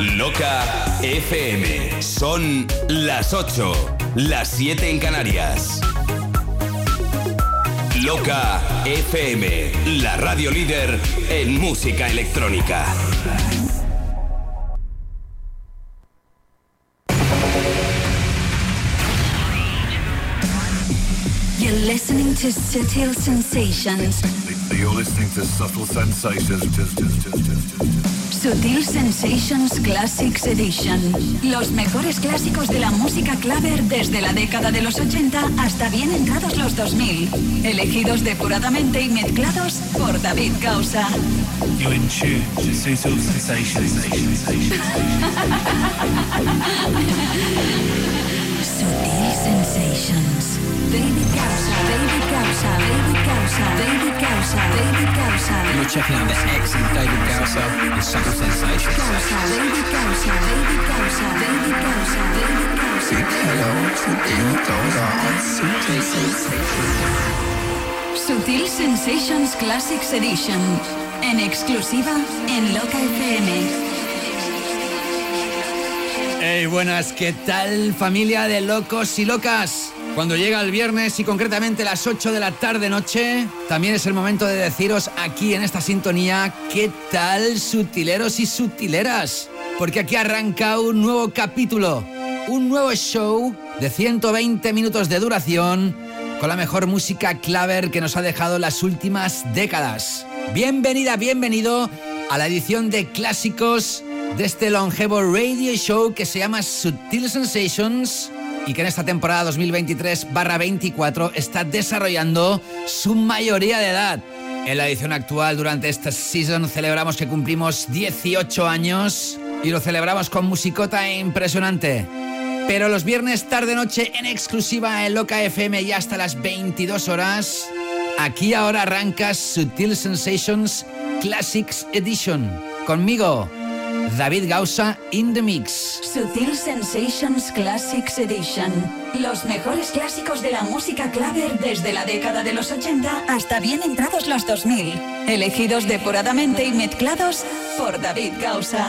Loca FM. Son las 8, las 7 en Canarias. Loca FM, la radio líder en música electrónica. You're listening to Subtle Sensations. You're listening to Subtle Sensations. Sutil Sensations Classics Edition. Los mejores clásicos de la música claver desde la década de los 80 hasta bien entrados los 2000. Elegidos depuradamente y mezclados por David Causa. You're in tune to Sutil Sensations. Sutil Sensations. David Causa, David Causa, David Causa, David Causa, David Causa. You're checking out the excellent David Gausa and Subtle Sensations. Causa, David Causa, David Causa, David Causa, David Causa. Hello to David Gausa on Sutil Sensations. Sutil Sensations Classics Edition. En exclusiva en Loca FM. Hey, buenas, ¿qué tal familia de locos y locas? Cuando llega el viernes y concretamente las 8 de la tarde noche, también es el momento de deciros aquí en esta sintonía qué tal sutileros y sutileras. Porque aquí arranca un nuevo capítulo, un nuevo show de 120 minutos de duración con la mejor música claver que nos ha dejado las últimas décadas. Bienvenida, bienvenido a la edición de clásicos de este longevo radio show que se llama Sutil Sensations y que en esta temporada 2023-24 está desarrollando su mayoría de edad. En la edición actual, durante esta season, celebramos que cumplimos 18 años y lo celebramos con musicota impresionante. Pero los viernes tarde-noche en exclusiva en Loca FM y hasta las 22 horas, aquí ahora arranca Sutil Sensations Classics Edition. Conmigo, David Gausa in the Mix. Sutil Sensations Classics Edition. Los mejores clásicos de la música claver desde la década de los 80 hasta bien entrados los 2000. Elegidos depuradamente y mezclados por David Gausa.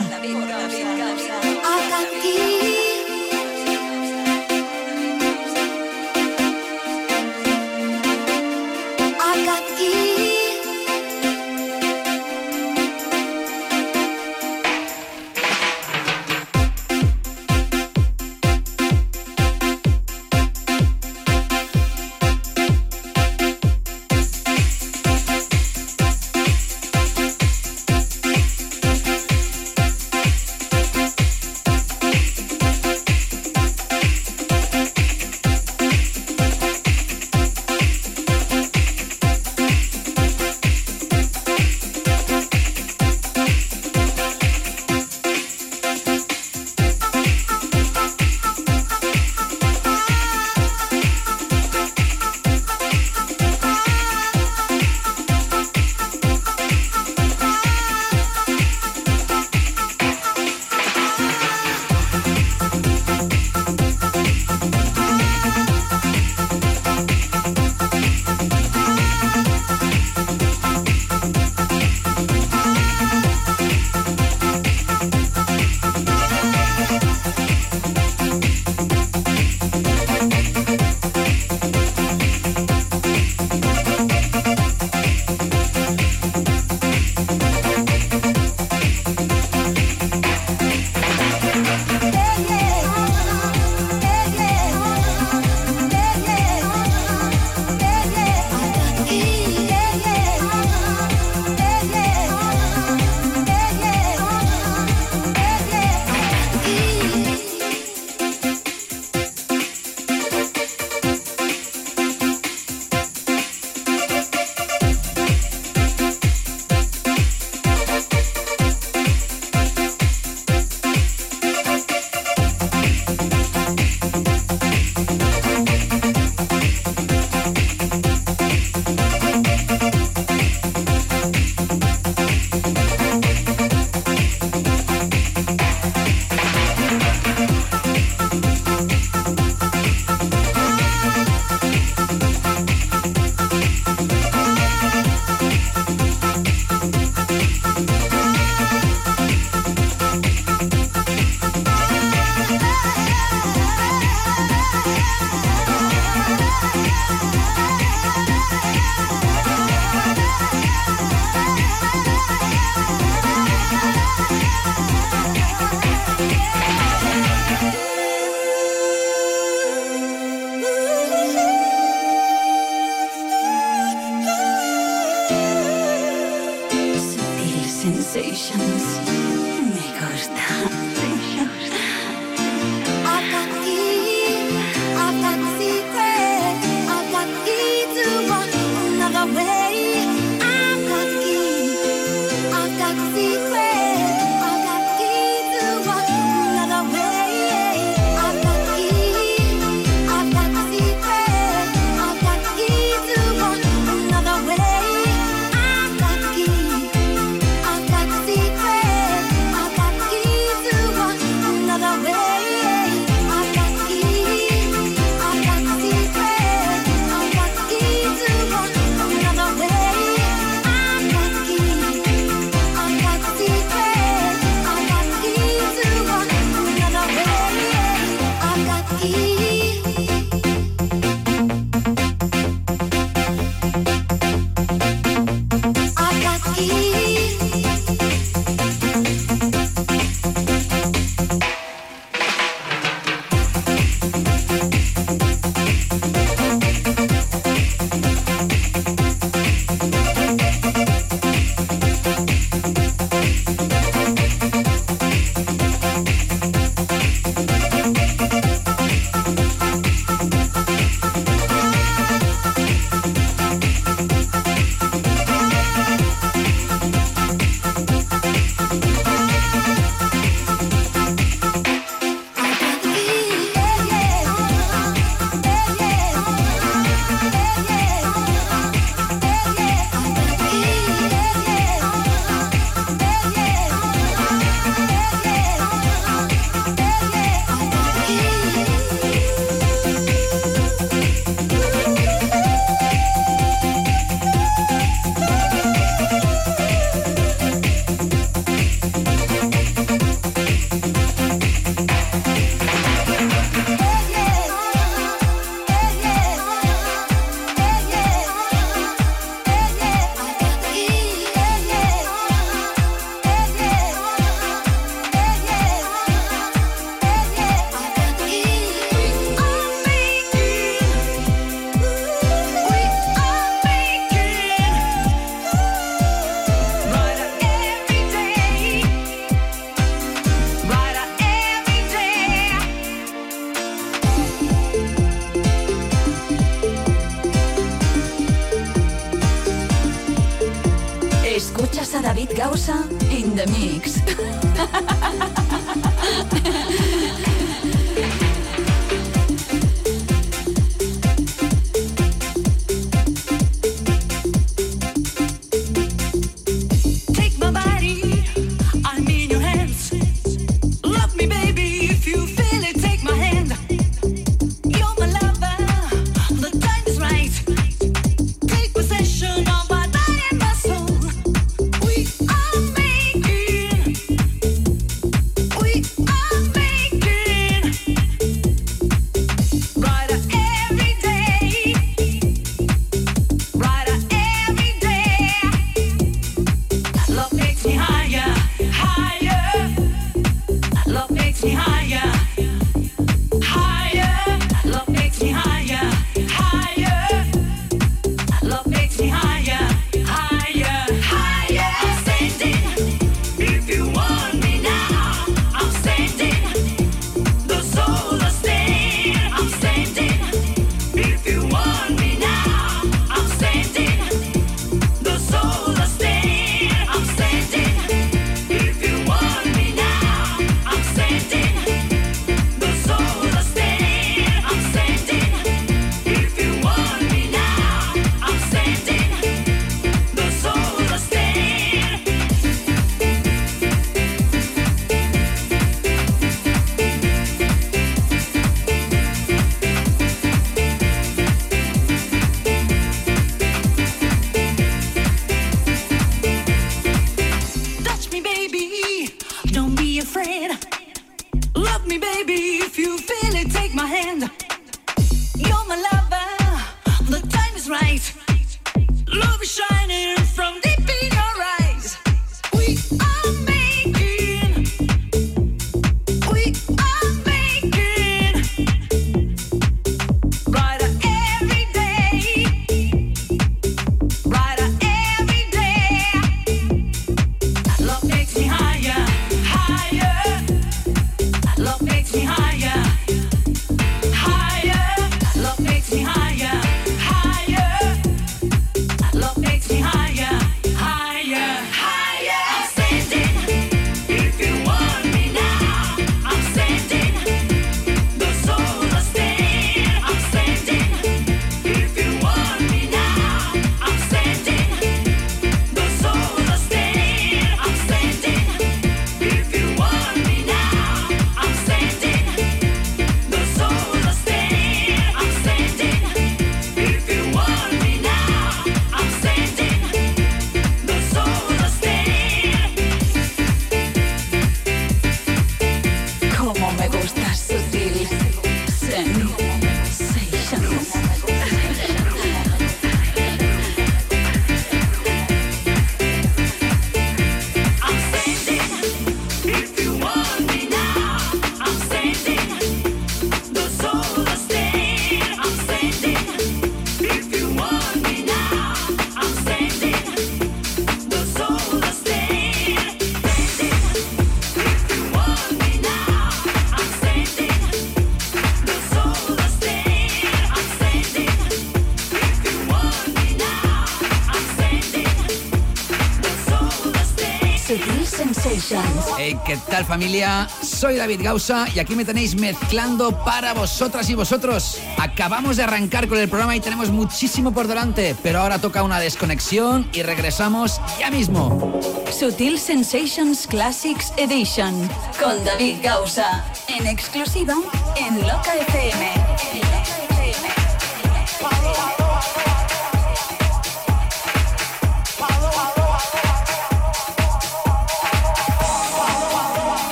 Familia? Soy David Gausa y aquí me tenéis mezclando para vosotras y vosotros. Acabamos de arrancar con el programa y tenemos muchísimo por delante, pero ahora toca una desconexión y regresamos ya mismo. Sutil Sensations Classics Edition con David Gausa en exclusiva en Loca FM.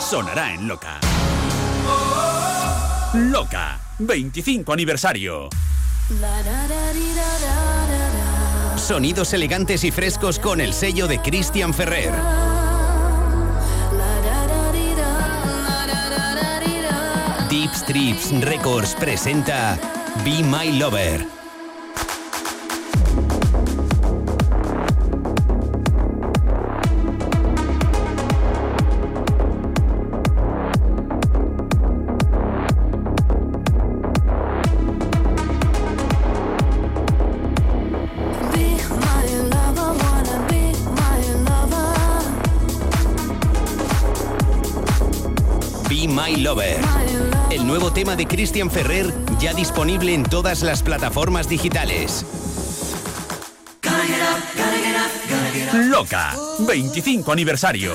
Sonará en Loca. Loca, 25 aniversario. Sonidos elegantes y frescos con el sello de Christian Ferrer. Deep Strips Records presenta Be My Lover Christian Ferrer ya disponible en todas las plataformas digitales. Loca, 25 aniversario.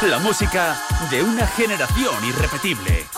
La música de una generación irrepetible.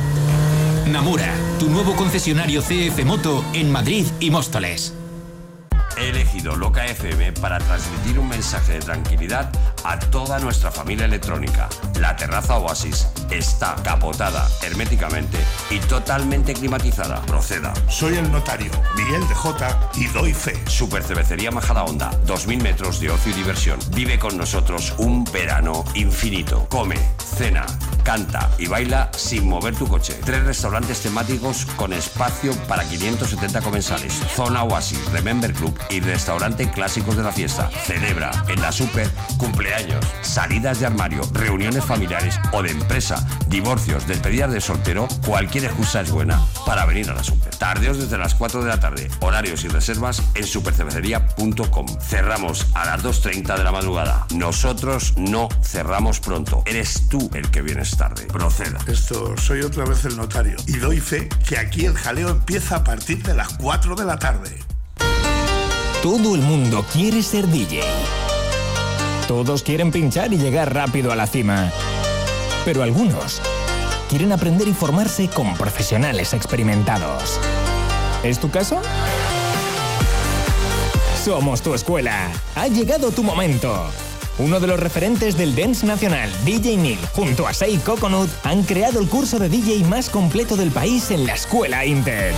Namura, tu nuevo concesionario CF Moto en Madrid y Móstoles. He elegido Loca FM para transmitir un mensaje de tranquilidad a toda nuestra familia electrónica. La terraza Oasis está capotada herméticamente y totalmente climatizada. Proceda. Soy el notario Miguel de J y doy fe. Super Cervecería Majada Onda, 2000 metros de ocio y diversión. Vive con nosotros un verano infinito. Come, cena, canta y baila sin mover tu coche. Tres restaurantes temáticos con espacio para 570 comensales. Zona Oasis, Remember Club y restaurante clásicos de la fiesta. Celebra en la Super cumpleaños, salidas de armario, reuniones familiares o de empresa, divorcios, despedidas de soltero. Cualquier excusa es buena para venir a la Super. Tardeos desde las 4 de la tarde. Horarios y reservas en supercervecería.com. Cerramos a las 2.30 de la madrugada. Nosotros no cerramos pronto. Eres tú el que vienes tarde. Proceda. Esto soy otra vez el notario y doy fe que aquí el jaleo empieza a partir de las 4 de la tarde. Todo el mundo quiere ser DJ. Todos quieren pinchar y llegar rápido a la cima. Pero algunos quieren aprender y formarse con profesionales experimentados. ¿Es tu caso? Somos tu escuela. Ha llegado tu momento. Uno de los referentes del dance nacional, DJ Neil, junto a Sei Coconut, han creado el curso de DJ más completo del país en la Escuela Inter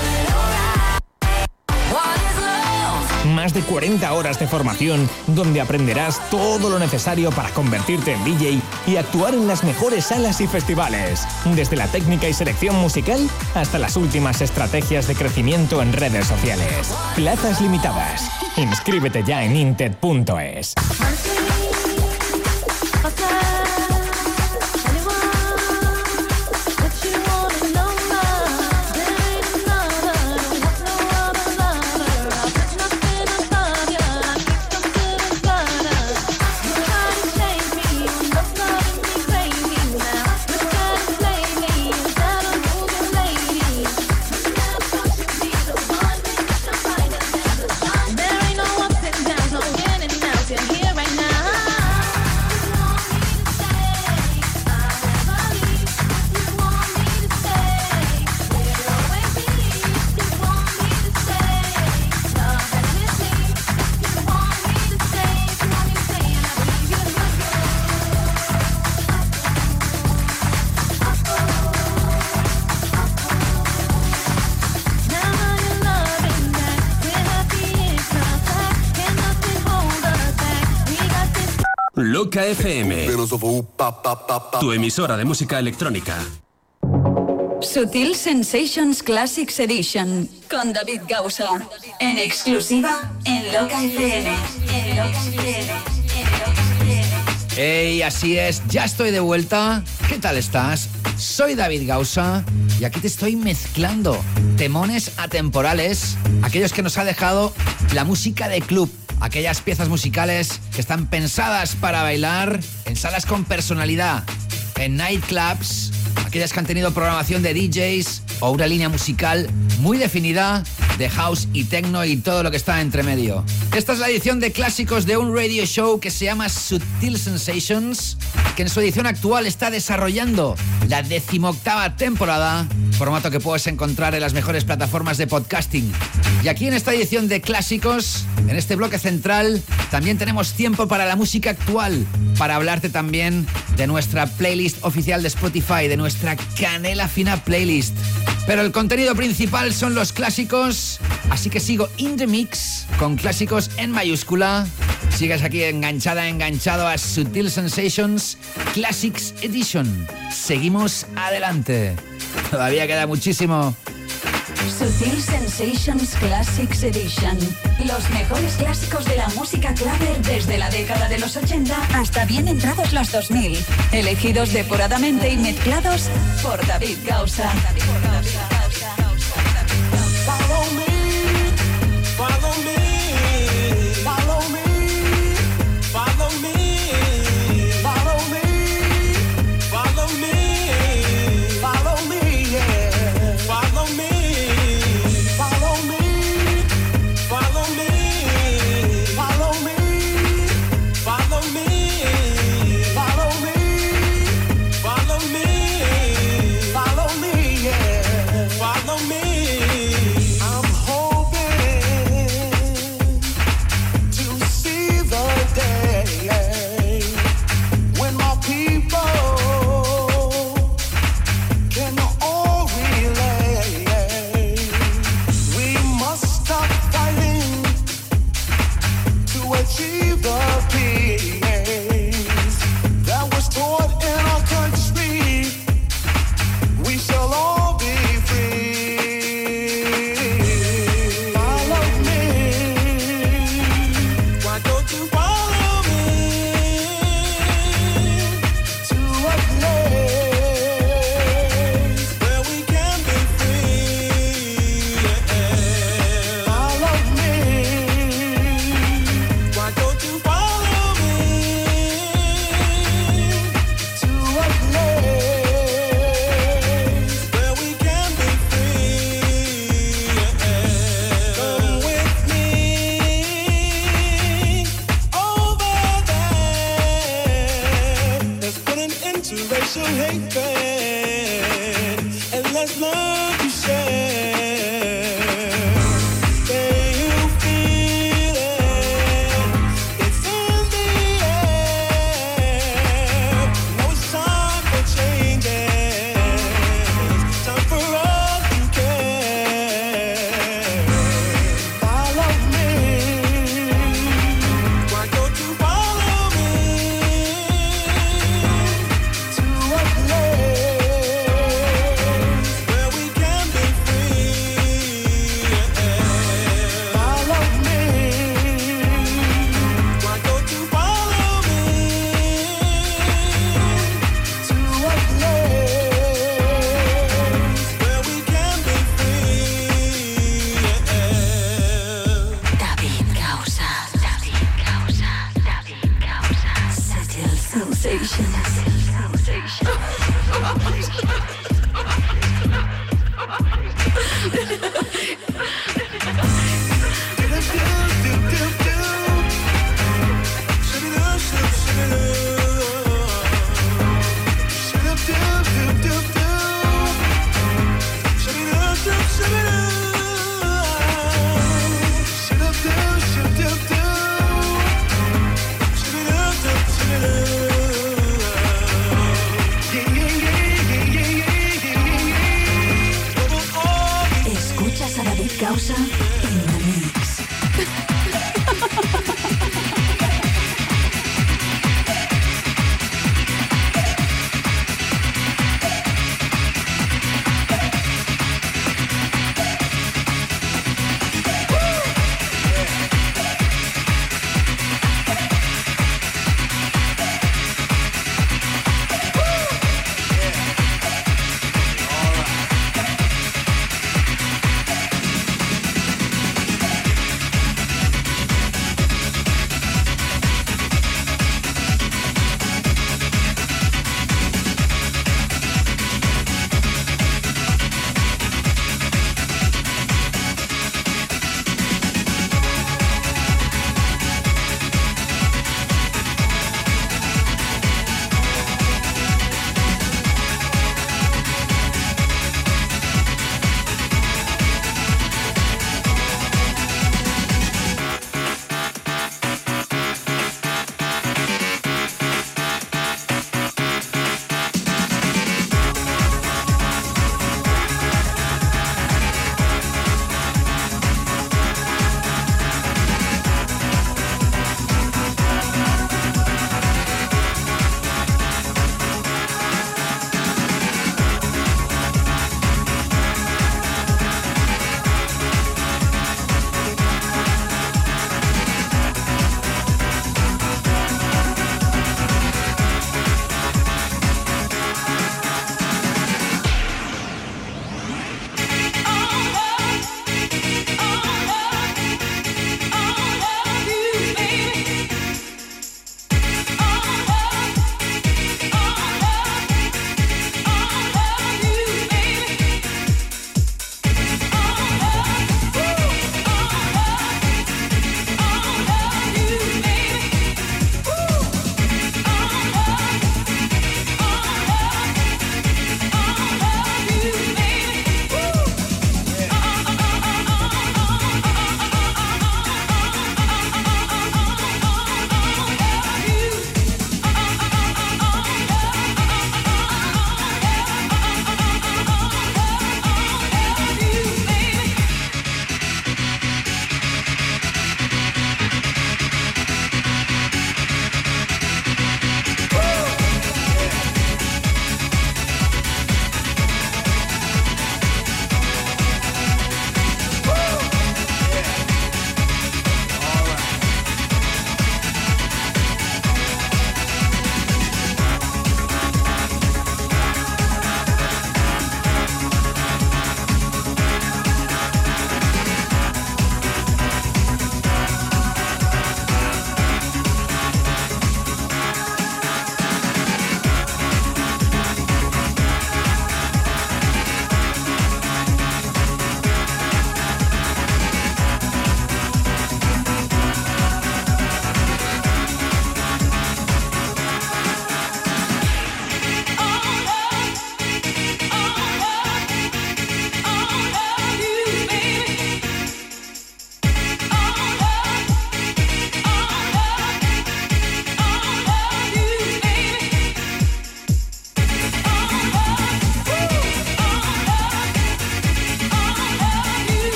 más de 40 horas de formación donde aprenderás todo lo necesario para convertirte en DJ y actuar en las mejores salas y festivales, desde la técnica y selección musical hasta las últimas estrategias de crecimiento en redes sociales. Plazas limitadas. Inscríbete ya en intet.es. Loca Tu emisora de música electrónica. Sutil Sensations Classics Edition con David Gausa. En exclusiva en Loca FM. En Loca FM. Hey, así es, ya estoy de vuelta. ¿Qué tal estás? Soy David Gausa y aquí te estoy mezclando temones atemporales, aquellos que nos ha dejado la música de club, aquellas piezas musicales que están pensadas para bailar en salas con personalidad, en nightclubs, aquellas que han tenido programación de DJs o una línea musical muy definida de house y techno y todo lo que está entre medio. Esta es la edición de clásicos de un radio show que se llama Sutil Sensations, que en su edición actual está desarrollando la decimoctava temporada, formato que puedes encontrar en las mejores plataformas de podcasting. Y aquí en esta edición de clásicos, en este bloque central, también tenemos tiempo para la música actual, para hablarte también de nuestra playlist oficial de Spotify, de nuestra canela fina playlist. Pero el contenido principal son los clásicos, así que sigo in the mix con clásicos en mayúscula. Sigues aquí enganchada, enganchado a Sutil Sensations Classics Edition. Seguimos adelante. Todavía queda muchísimo. Sutil Sensations Classics Edition. Los mejores clásicos de la música clave desde la década de los 80 hasta bien entrados los 2000. Elegidos depuradamente y mezclados por David Gausa.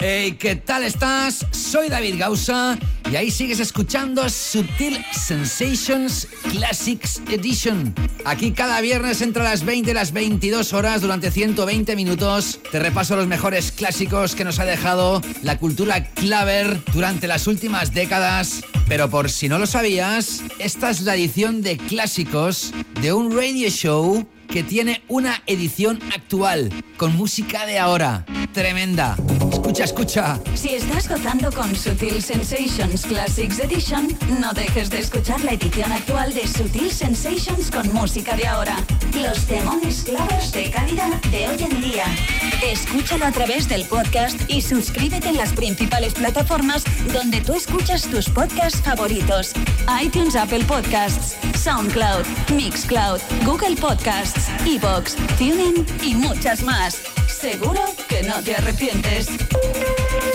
Hey, ¿qué tal estás? Soy David Gausa y ahí sigues escuchando Sutil Sensations Classics Edition. Aquí cada viernes entre las 20 y las 22 horas durante 120 minutos te repaso los mejores clásicos que nos ha dejado la cultura claver durante las últimas décadas. Pero por si no lo sabías, esta es la edición de clásicos de un radio show que tiene una edición actual con música de ahora. Tremenda. Si estás gozando con Sutil Sensations Classics Edition, no dejes de escuchar la edición actual de Sutil Sensations con música de ahora. Los demones clavos de calidad de hoy en día. Escúchalo a través del podcast y suscríbete en las principales plataformas donde tú escuchas tus podcasts favoritos. iTunes, Apple Podcasts, SoundCloud, Mixcloud, Google Podcasts, Evox, TuneIn y muchas más. Seguro que no te arrepientes.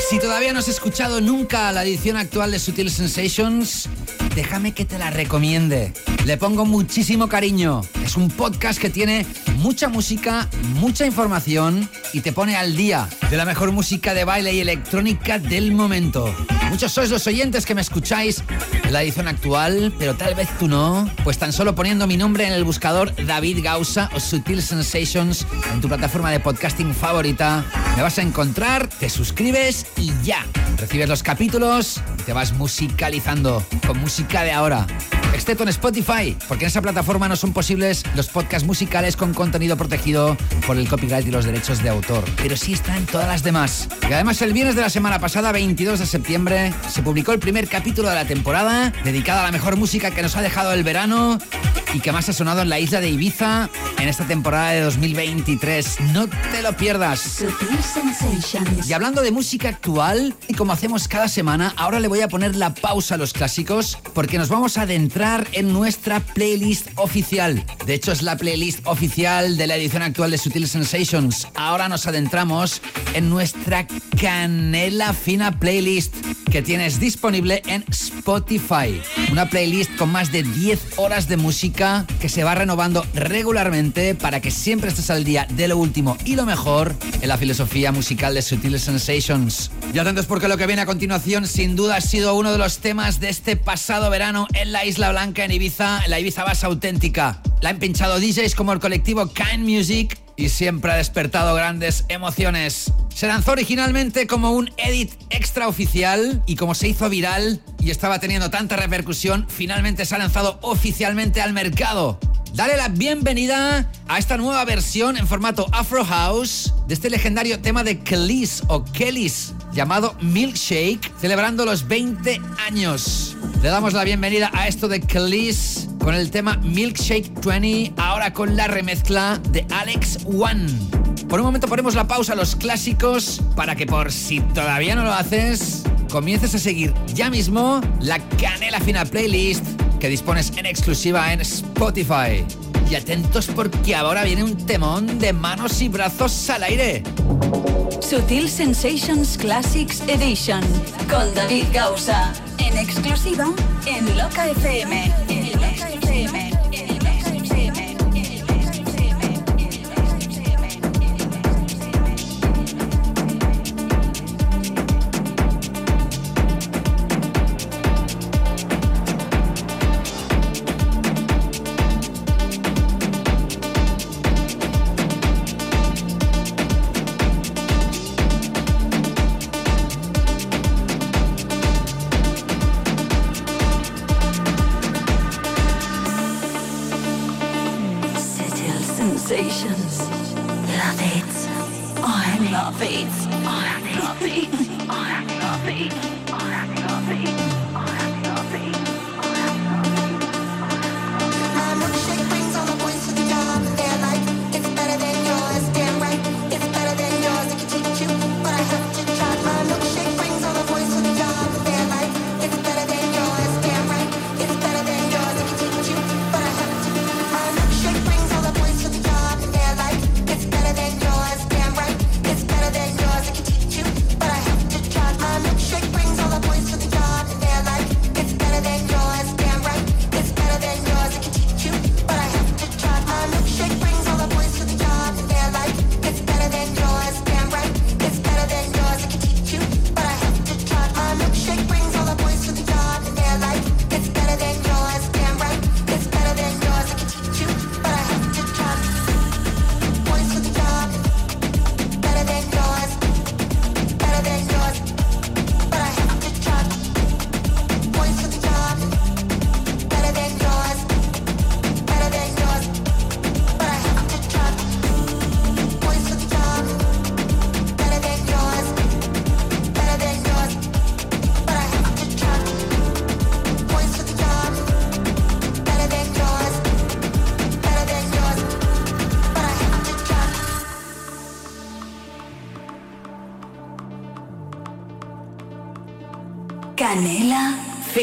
Si todavía no has escuchado nunca la edición actual de Sutil Sensations, déjame que te la recomiende. Le pongo muchísimo cariño. Es un podcast que tiene mucha música, mucha información y te pone al día de la mejor música de baile y electrónica del momento. Muchos sois los oyentes que me escucháis en la edición actual, pero tal vez tú no. Pues tan solo poniendo mi nombre en el buscador David Gausa o Sutil Sensations en tu plataforma de podcasting favorita, me vas a encontrar, te suscribes y ya. Recibes los capítulos te vas musicalizando con música de ahora. Excepto en Spotify, porque en esa plataforma no son posibles los podcasts musicales con contenido protegido por el copyright y los derechos de autor. Pero sí está en todas las demás. Y además el viernes de la semana pasada, 22 de septiembre, se publicó el primer capítulo de la temporada dedicado a la mejor música que nos ha dejado el verano y que más ha sonado en la isla de Ibiza en esta temporada de 2023. No te lo pierdas. Y hablando de música actual, y como hacemos cada semana, ahora le voy a poner la pausa a los clásicos porque nos vamos a adentrar en nuestra playlist oficial. De hecho, es la playlist oficial de la edición actual de Sutil Sensations. Ahora nos adentramos en nuestra canela fina playlist que tienes disponible en Spotify. Una playlist con más de 10 horas de música que se va renovando regularmente para que siempre estés al día de lo último y lo mejor en la filosofía musical de Sutil Sensations. Y atentos porque lo que viene a continuación sin duda ha sido uno de los temas de este pasado verano en la Isla Blanca en Ibiza, en la Ibiza Bass auténtica. La han pinchado DJs como el colectivo Kind Music y siempre ha despertado grandes emociones. Se lanzó originalmente como un edit extraoficial y como se hizo viral y estaba teniendo tanta repercusión, finalmente se ha lanzado oficialmente al mercado. Dale la bienvenida a esta nueva versión en formato Afro House de este legendario tema de Kellys o Kellys llamado Milkshake, celebrando los 20 años. Le damos la bienvenida a esto de Kellys con el tema Milkshake 20, ahora con la remezcla de Alex One. Por un momento ponemos la pausa a los clásicos para que por si todavía no lo haces, comiences a seguir ya mismo la Canela Fina Playlist que dispones en exclusiva en Spotify. Y atentos porque ahora viene un temón de manos y brazos al aire. Sutil Sensations Classics Edition con David Gausa en exclusiva en Loca FM. En Loca FM.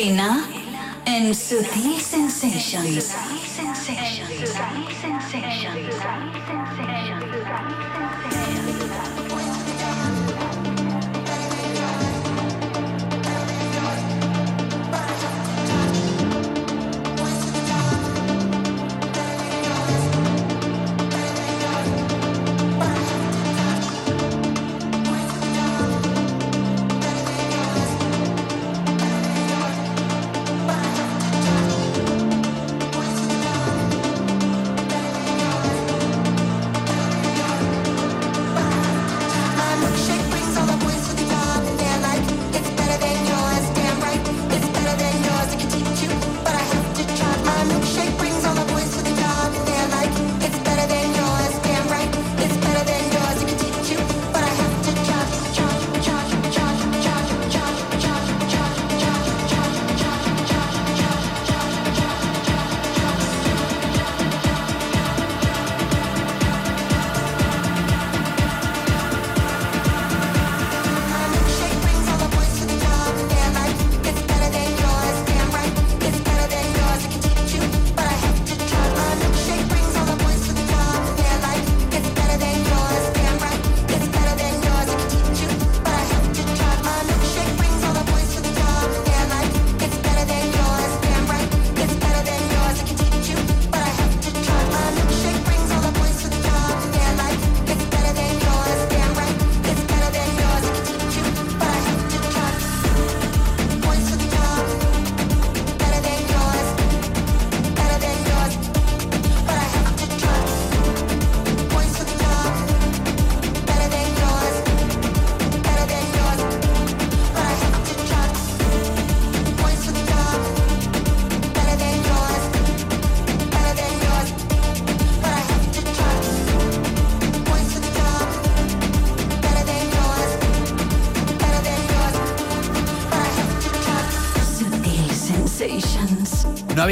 Fina en Sutil Sensations.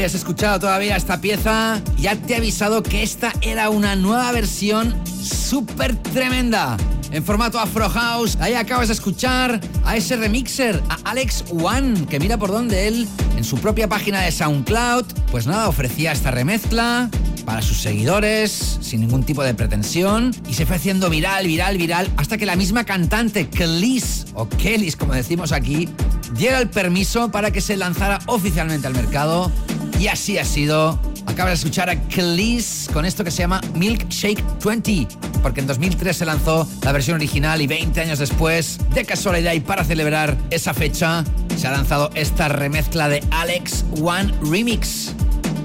Habías escuchado todavía esta pieza, ya te he avisado que esta era una nueva versión súper tremenda. En formato Afro House, ahí acabas de escuchar a ese remixer, a Alex One, que mira por dónde él, en su propia página de SoundCloud, pues nada, ofrecía esta remezcla para sus seguidores, sin ningún tipo de pretensión, y se fue haciendo viral, viral, viral, hasta que la misma cantante, Kelis, o Kellys como decimos aquí, diera el permiso para que se lanzara oficialmente al mercado y así ha sido. Acaba de escuchar a Kelis con esto que se llama Milkshake 20, porque en 2003 se lanzó la versión original y 20 años después, de casualidad y para celebrar esa fecha, se ha lanzado esta remezcla de Alex One Remix.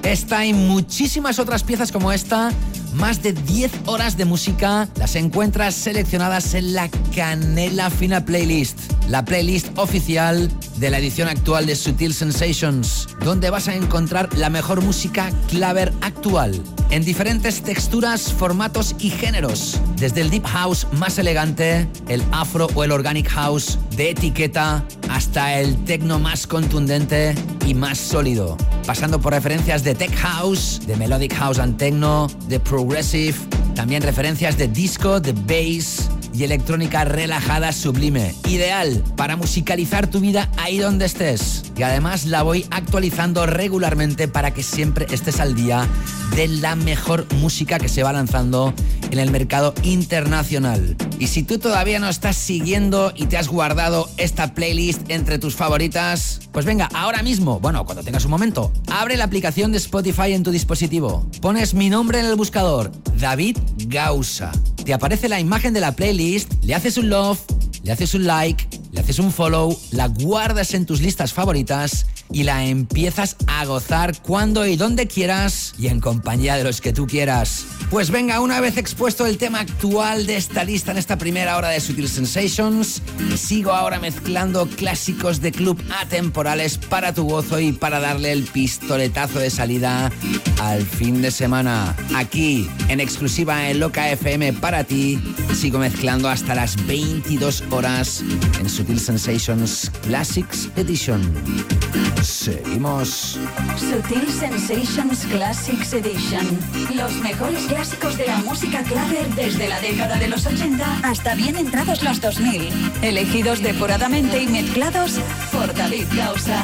Esta y muchísimas otras piezas como esta más de 10 horas de música las encuentras seleccionadas en la Canela Fina Playlist, la playlist oficial de la edición actual de Sutil Sensations, donde vas a encontrar la mejor música claver actual, en diferentes texturas, formatos y géneros, desde el deep house más elegante, el afro o el organic house de etiqueta, hasta el techno más contundente y más sólido, pasando por referencias de tech house, de melodic house and techno, de progressive, también referencias de disco, de bass y electrónica relajada sublime. Ideal para musicalizar tu vida ahí donde estés. Y además la voy actualizando regularmente para que siempre estés al día de la mejor música que se va lanzando en el mercado internacional. Y si tú todavía no estás siguiendo y te has guardado esta playlist entre tus favoritas, pues venga, ahora mismo, bueno, cuando tengas un momento, abre la aplicación de Spotify en tu dispositivo. Pones mi nombre en el buscador, David Gausa. Te aparece la imagen de la playlist, le haces un love, le haces un like, le haces un follow, la guardas en tus listas favoritas y la empiezas a gozar cuando y donde quieras y en compañía de los que tú quieras. Pues venga, una vez expuesto el tema actual de esta lista en esta primera hora de Sutil Sensations, sigo ahora mezclando clásicos de club atemporales para tu gozo y para darle el pistoletazo de salida al fin de semana. Aquí, en exclusiva en Loca FM para ti, sigo mezclando hasta las 22 horas en Sutil Sensations Classics Edition. Seguimos. Sutil Sensations Classics Edition. Los mejores clásicos de la música clave desde la década de los 80 hasta bien entrados los 2000. Elegidos depuradamente y mezclados por David Gausa.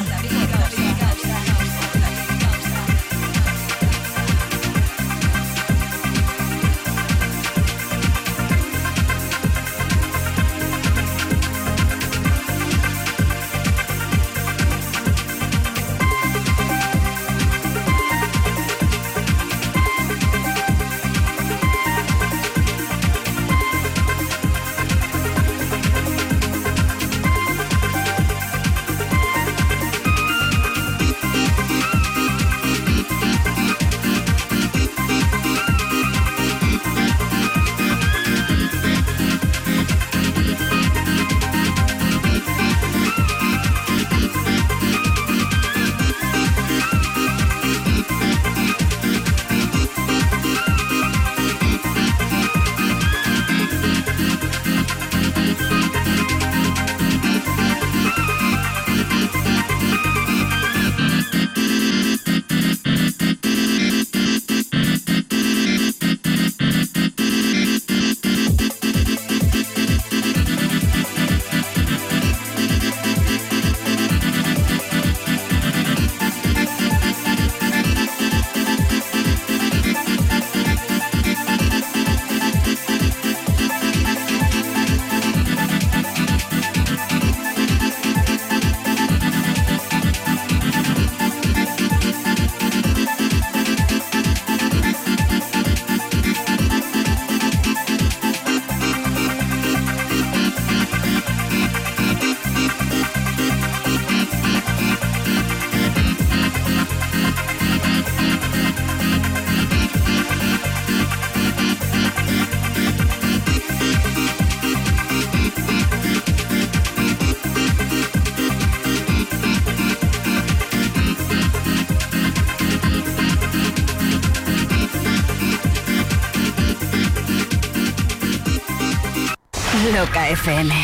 Loca FM.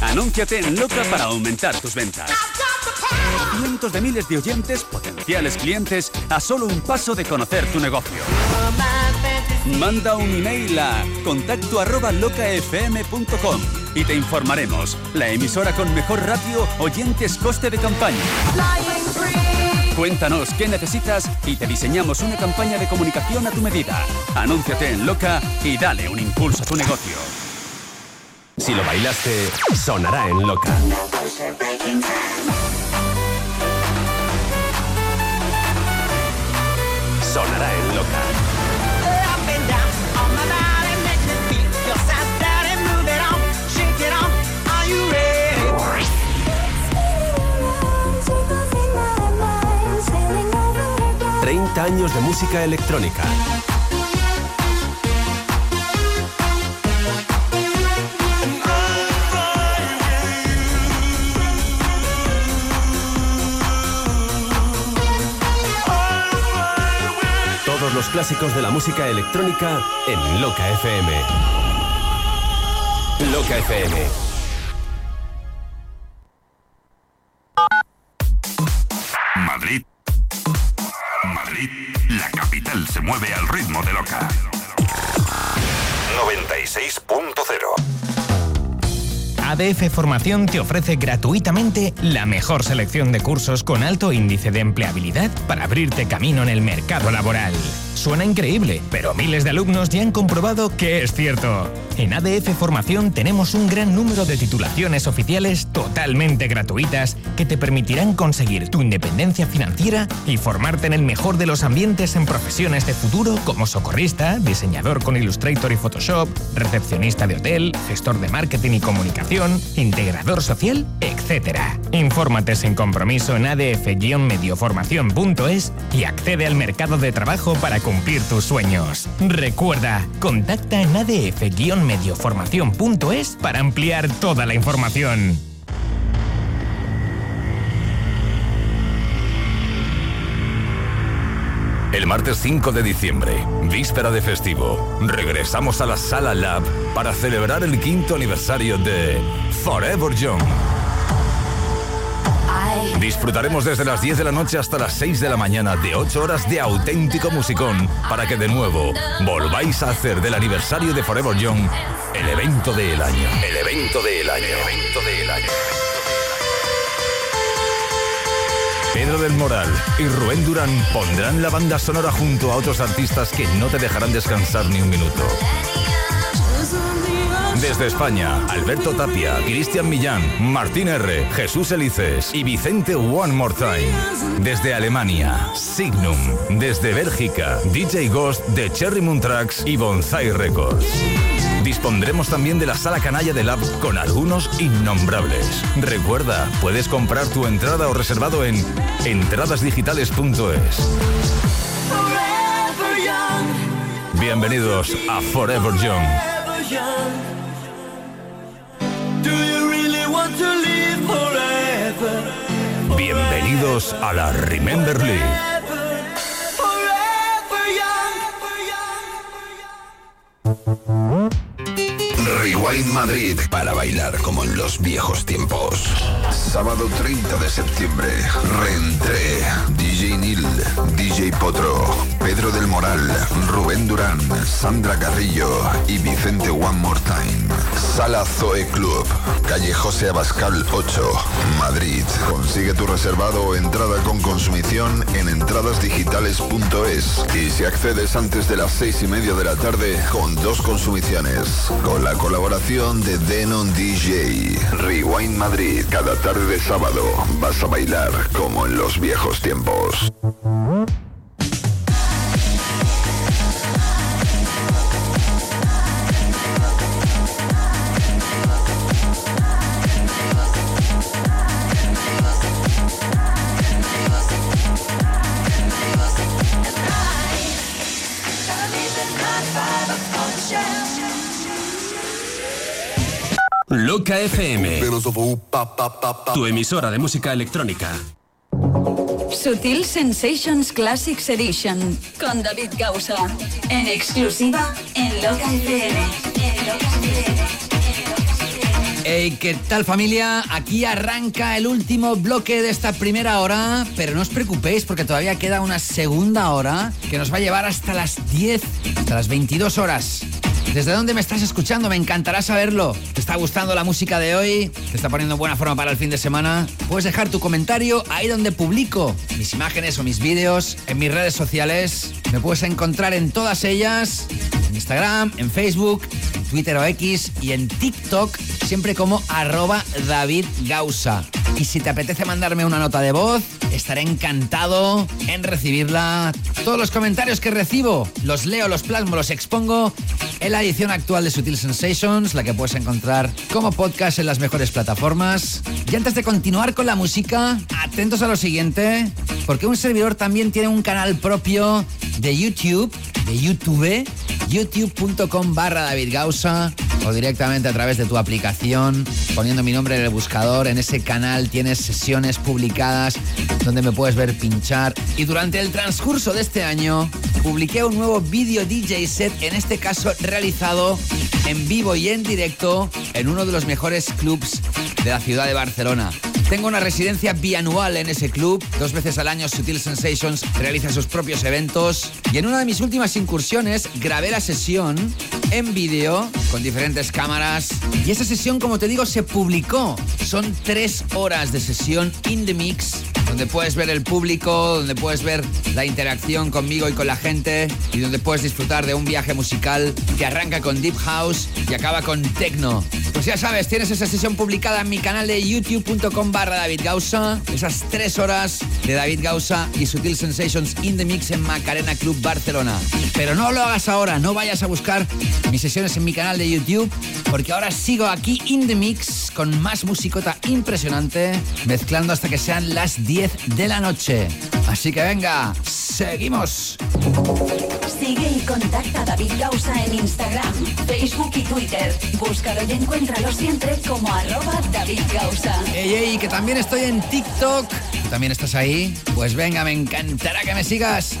Anúnciate en Loca para aumentar tus ventas. Cientos de miles de oyentes, potenciales clientes, a solo un paso de conocer tu negocio. Manda un email a contacto arroba locafm.com y te informaremos. La emisora con mejor ratio, oyentes, coste de campaña. Cuéntanos qué necesitas y te diseñamos una campaña de comunicación a tu medida. Anúnciate en Loca y dale un impulso a tu negocio. Si lo bailaste, sonará en Loca. 30 años de música electrónica. Todos los clásicos de la música electrónica en Loca FM. Loca FM ADF Formación te ofrece gratuitamente la mejor selección de cursos con alto índice de empleabilidad para abrirte camino en el mercado laboral. Suena increíble, pero miles de alumnos ya han comprobado que es cierto. En ADF Formación tenemos un gran número de titulaciones oficiales totalmente gratuitas que te permitirán conseguir tu independencia financiera y formarte en el mejor de los ambientes en profesiones de futuro como socorrista, diseñador con Illustrator y Photoshop, recepcionista de hotel, gestor de marketing y comunicación, integrador social, etc. Infórmate sin compromiso en adf-medioformación.es y accede al mercado de trabajo para cumplir tus sueños. Recuerda, contacta en adf-medioformación.es para ampliar toda la información. El martes 5 de diciembre, víspera de festivo, regresamos a la Sala Lab para celebrar el quinto aniversario de Forever Young Disfrutaremos desde las 10 de la noche hasta las 6 de la mañana de 8 horas de auténtico musicón para que de nuevo volváis a hacer del aniversario de Forever Young el evento del año. El evento del año. El evento del año. Pedro del Moral y Rubén Durán pondrán la banda sonora junto a otros artistas que no te dejarán descansar ni un minuto. Desde España, Alberto Tapia, Cristian Millán, Martín R., Jesús Elices y Vicente One More Time. Desde Alemania, Signum. Desde Bélgica, DJ Ghost de Cherry Moon Tracks y Bonsai Records. Dispondremos también de la sala canalla de Lab con algunos innombrables. Recuerda, puedes comprar tu entrada o reservado en entradasdigitales.es. Bienvenidos a Forever Young. Bienvenidos a la Remember League. Rewind Madrid para bailar como en los viejos tiempos. Sábado 30 de septiembre, reentré. DJ Nil, DJ Potro, Pedro del Moral, Rubén Durán, Sandra Carrillo y Vicente One More Time. Sala Zoe Club, calle José Abascal 8, Madrid. Consigue tu reservado o entrada con consumición en entradasdigitales.es y si accedes antes de las seis y media de la tarde con dos consumiciones. Con la colaboración de Denon DJ. Rewind Madrid. Cada tarde de sábado vas a bailar como en los viejos tiempos. Loca FM. Tu emisora de música electrónica. Sutil Sensations Classics Edition con David Gausa. En exclusiva en Loca FM. En Loca FM. Hey, ¿qué tal familia? Aquí arranca el último bloque de esta primera hora, pero no os preocupéis porque todavía queda una segunda hora que nos va a llevar hasta las 10, hasta las 22 horas. ¿Desde dónde me estás escuchando? Me encantará saberlo. ¿Te está gustando la música de hoy? ¿Te está poniendo en buena forma para el fin de semana? Puedes dejar tu comentario ahí donde publico mis imágenes o mis vídeos en mis redes sociales. Me puedes encontrar en todas ellas, en Instagram, en Facebook, Twitter o X y en TikTok, siempre como arroba David Gausa. Y si te apetece mandarme una nota de voz, estaré encantado en recibirla. Todos los comentarios que recibo los leo, los plasmo, los expongo en la edición actual de Sutil Sensations, la que puedes encontrar como podcast en las mejores plataformas. Y antes de continuar con la música, atentos a lo siguiente, porque un servidor también tiene un canal propio de YouTube, de YouTube, youtube.com barra David Gausa o directamente a través de tu aplicación, poniendo mi nombre en el buscador. En ese canal tienes sesiones publicadas donde me puedes ver pinchar. Y durante el transcurso de este año, publiqué un nuevo vídeo DJ set, en este caso realizado en vivo y en directo en uno de los mejores clubs de la ciudad de Barcelona. Tengo una residencia bianual en ese club. Dos veces al año Sutil Sensations realiza sus propios eventos. Y en una de mis últimas incursiones grabé la sesión en vídeo con diferentes cámaras. Y esa sesión, como te digo, se publicó. Son tres horas de sesión in the mix donde puedes ver el público, donde puedes ver la interacción conmigo y con la gente y donde puedes disfrutar de un viaje musical que arranca con Deep House y acaba con Techno. Pues ya sabes, tienes esa sesión publicada en mi canal de youtube.com barra David Gausa, esas tres horas de David Gausa y Sutil Sensations in the Mix en Macarena Club Barcelona. Pero no lo hagas ahora, no vayas a buscar mis sesiones en mi canal de YouTube, porque ahora sigo aquí in the Mix con más musicota impresionante, mezclando hasta que sean las 10 de la noche. Así que venga, seguimos. Sigue y contacta a David Gausa en Instagram, Facebook y Twitter. Búscalo y encuéntralo siempre como arroba David Gausa. Ey, ey, que también estoy en TikTok. ¿Tú también estás ahí? Pues venga, me encantará que me sigas.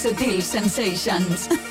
Sutil Sensations. Sensations.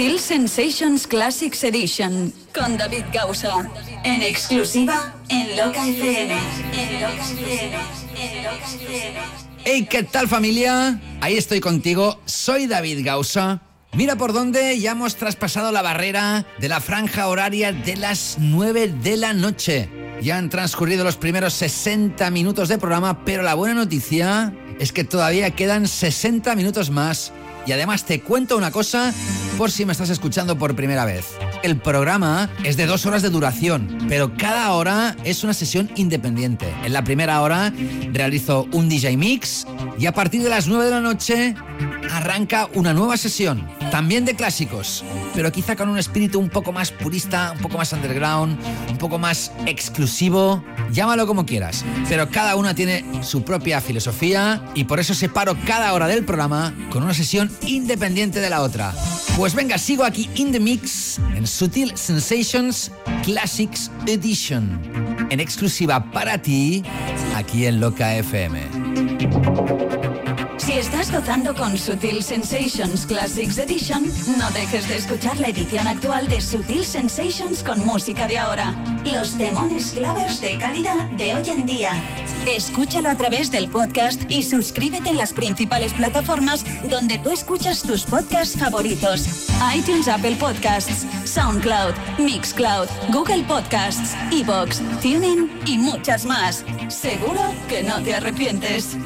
Sutil Sensations Classics Edition con David Gausa. En exclusiva en Loca FM. En. En Loca FM. Hey, ¿qué tal familia? Ahí estoy contigo. Soy David Gausa. Mira por dónde ya hemos traspasado la barrera de la franja horaria de las 9 de la noche. Ya han transcurrido los primeros 60 minutos de programa, pero la buena noticia es que todavía quedan 60 minutos más y además te cuento una cosa por si me estás escuchando por primera vez. El programa es de dos horas de duración, pero cada hora es una sesión independiente. En la primera hora realizo un DJ mix y a partir de las 9 de la noche arranca una nueva sesión, también de clásicos, pero quizá con un espíritu un poco más purista, un poco más underground, un poco más exclusivo, llámalo como quieras, pero cada una tiene su propia filosofía y por eso separo cada hora del programa con una sesión independiente de la otra. Pues venga, sigo aquí in the mix en Sutil Sensations Classics Edition, en exclusiva para ti, aquí en Loca FM. Si estás gozando con Sutil Sensations Classics Edition, no dejes de escuchar la edición actual de Sutil Sensations con música de ahora. Los demones clavers de calidad de hoy en día. Escúchalo a través del podcast y suscríbete en las principales plataformas donde tú escuchas tus podcasts favoritos. iTunes, Apple Podcasts, SoundCloud, Mixcloud, Google Podcasts, Evox, TuneIn y muchas más. Seguro que no te arrepientes.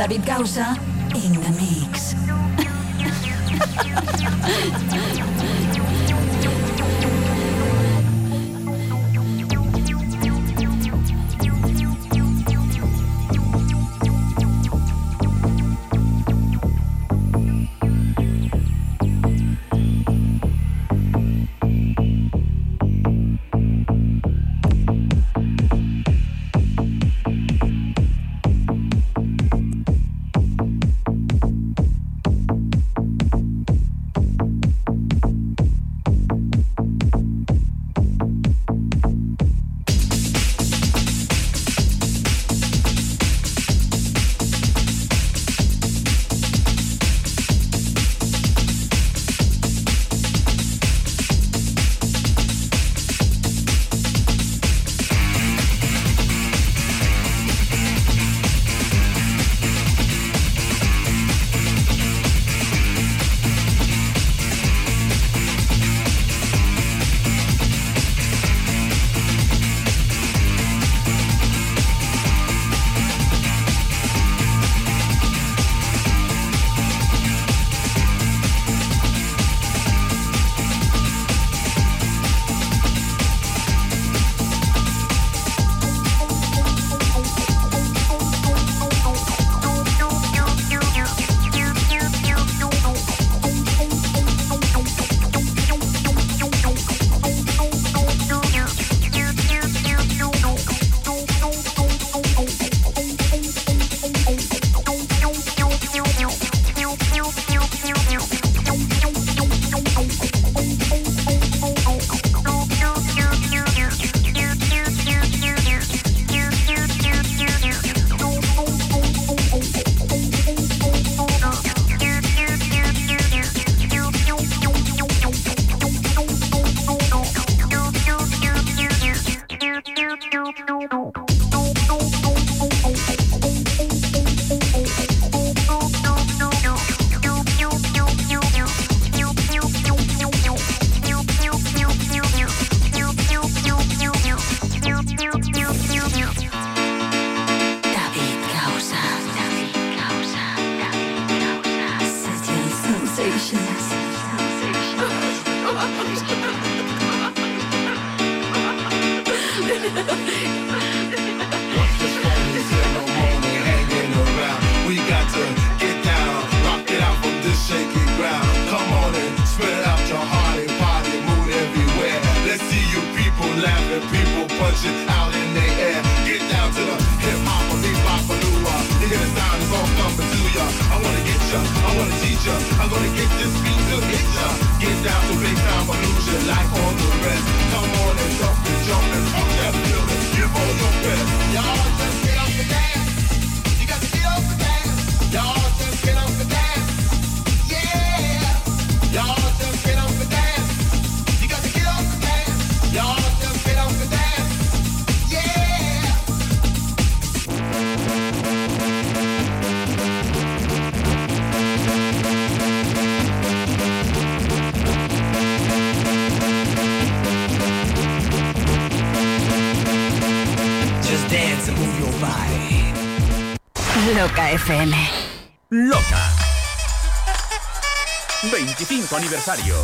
David Gausa FM. Loca. 25 aniversario.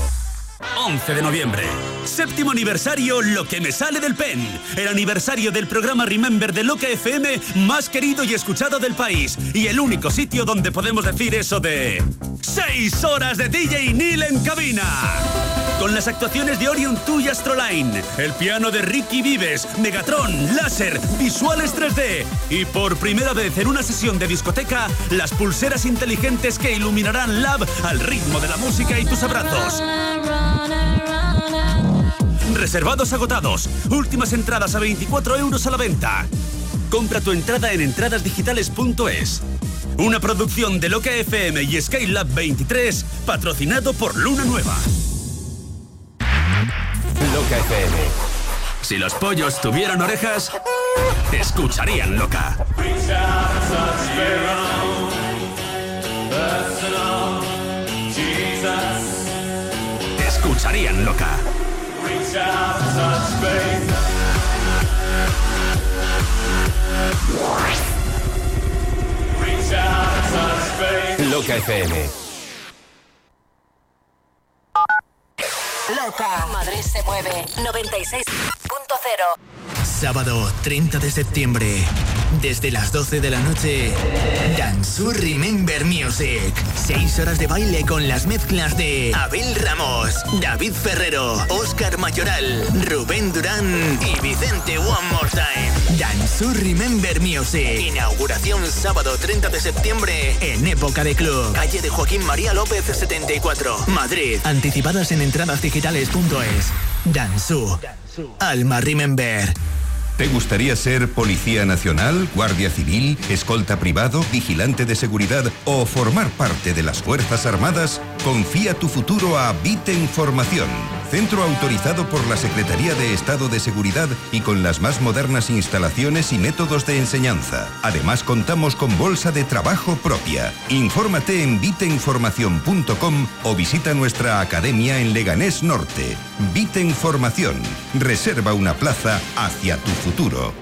11 de noviembre. Séptimo aniversario Lo que me sale del pen. El aniversario del programa Remember de Loca FM más querido y escuchado del país. Y el único sitio donde podemos decir eso de... 6 horas de DJ Neil en cabina. Con las actuaciones de Orion 2 y Astroline, el piano de Ricky Vives, Megatron, láser, visuales 3D y por primera vez en una sesión de discoteca, las pulseras inteligentes que iluminarán Lab al ritmo de la música y tus abrazos. Reservados agotados. Últimas entradas a 24 euros a la venta. Compra tu entrada en entradasdigitales.es. Una producción de Loca FM y Skylab 23, patrocinado por Luna Nueva. Si los pollos tuvieran orejas, escucharían Loca. Escucharían Loca. Loca FM. 9 96.0. Sábado 30 de septiembre, desde las 12 de la noche, Danzu Remember Music. Seis horas de baile con las mezclas de Abel Ramos, David Ferrero, Oscar Mayoral, Rubén Durán y Vicente One More Time. Danzu Remember Music. Inauguración sábado 30 de septiembre en Época de Club. Calle de Joaquín María López 74, Madrid. Anticipadas en entradasdigitales.es. Danzu. Alma Remember. ¿Te gustaría ser policía nacional, guardia civil, escolta privado, vigilante de seguridad o formar parte de las Fuerzas Armadas? Confía tu futuro a Vite Información, centro autorizado por la Secretaría de Estado de Seguridad y con las más modernas instalaciones y métodos de enseñanza. Además contamos con bolsa de trabajo propia. Infórmate en viteinformación.com o visita nuestra academia en Leganés Norte. Vite Información. Reserva una plaza hacia tu futuro.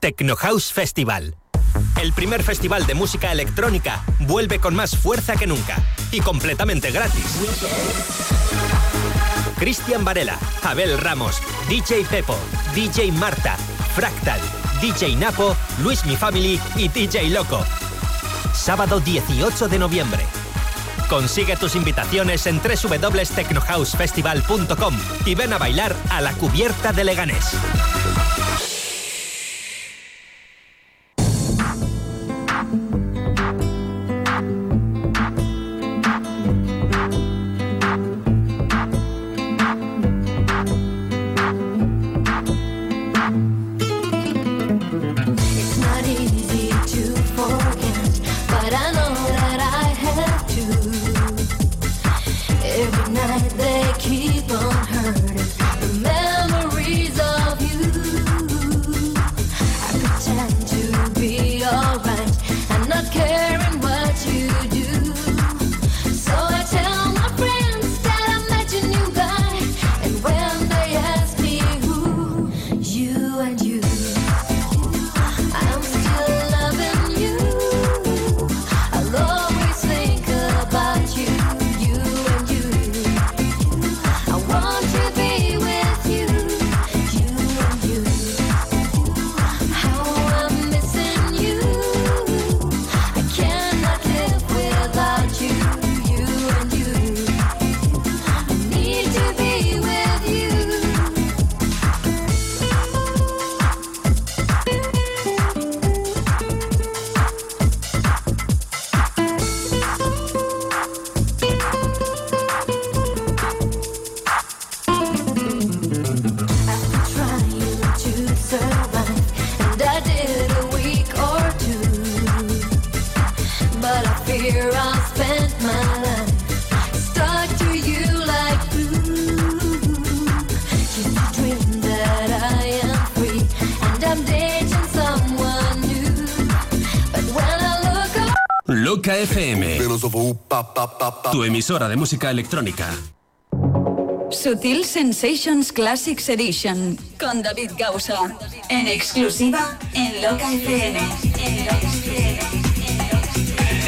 Techno House Festival. El primer festival de música electrónica vuelve con más fuerza que nunca y completamente gratis. Cristian Varela, Abel Ramos, DJ Pepo, DJ Marta, Fractal, DJ Napo, Luis Mi Family y DJ Loco. Sábado 18 de noviembre. Consigue tus invitaciones en www.technohousefestival.com y ven a bailar a la cubierta de Leganés. FM. Tu emisora de música electrónica. Sutil Sensations Classics Edition con David Gausa. En exclusiva en Loca FM.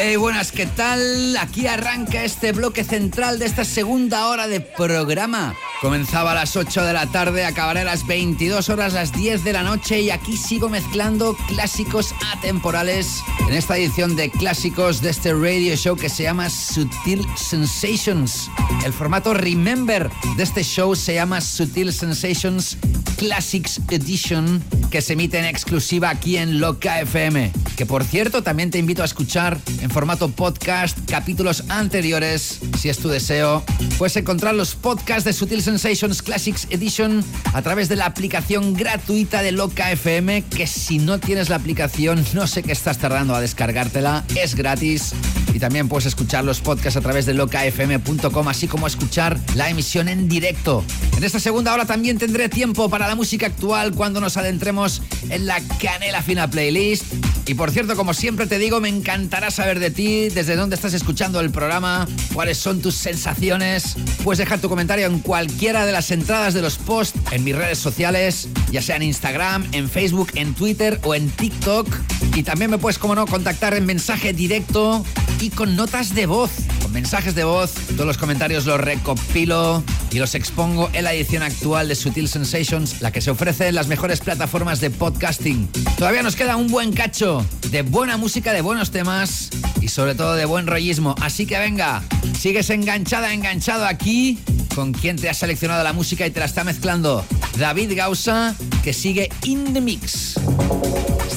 Hey, buenas, ¿qué tal? Aquí arranca este bloque central de esta segunda hora de programa. Comenzaba a las 8 de la tarde, acabaré a las 22 horas, las 10 de la noche y aquí sigo mezclando clásicos atemporales en esta edición de clásicos de este radio show que se llama Sutil Sensations. El formato Remember de este show se llama Sutil Sensations Classics Edition que se emite en exclusiva aquí en Loca FM. Que por cierto también te invito a escuchar en formato podcast capítulos anteriores, si es tu deseo. Puedes encontrar los podcasts de Sutil Sensations Classics Edition a través de la aplicación gratuita de Loca FM, que si no tienes la aplicación no sé qué estás tardando a descargártela, es gratis. Y también puedes escuchar los podcasts a través de locafm.com, así como escuchar la emisión en directo. En esta segunda hora también tendré tiempo para la música actual cuando nos adentremos en la Canela Fina Playlist. Y por cierto, como siempre te digo, me encantará saber de ti, desde dónde estás escuchando el programa, cuáles son tus sensaciones. Puedes dejar tu comentario en cualquiera de las entradas de los posts en mis redes sociales, ya sea en Instagram, en Facebook, en Twitter o en TikTok. Y también me puedes, como no, contactar en mensaje directo y con notas de voz. Con mensajes de voz, todos los comentarios los recopilo y los expongo en la edición actual de Sutil Sensations, la que se ofrece en las mejores plataformas de podcasting. Todavía nos queda un buen cacho de buena música, de buenos temas y sobre todo de buen rollismo. Así que venga, sigues enganchada, enganchado aquí con quien te ha seleccionado la música y te la está mezclando. David Gausa, que sigue in the mix.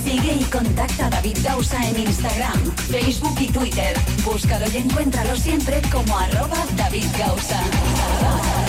Sigue y contacta a David Gausa en Instagram, Facebook y Twitter. Búscalo y encuéntralo siempre como arroba David Gausa.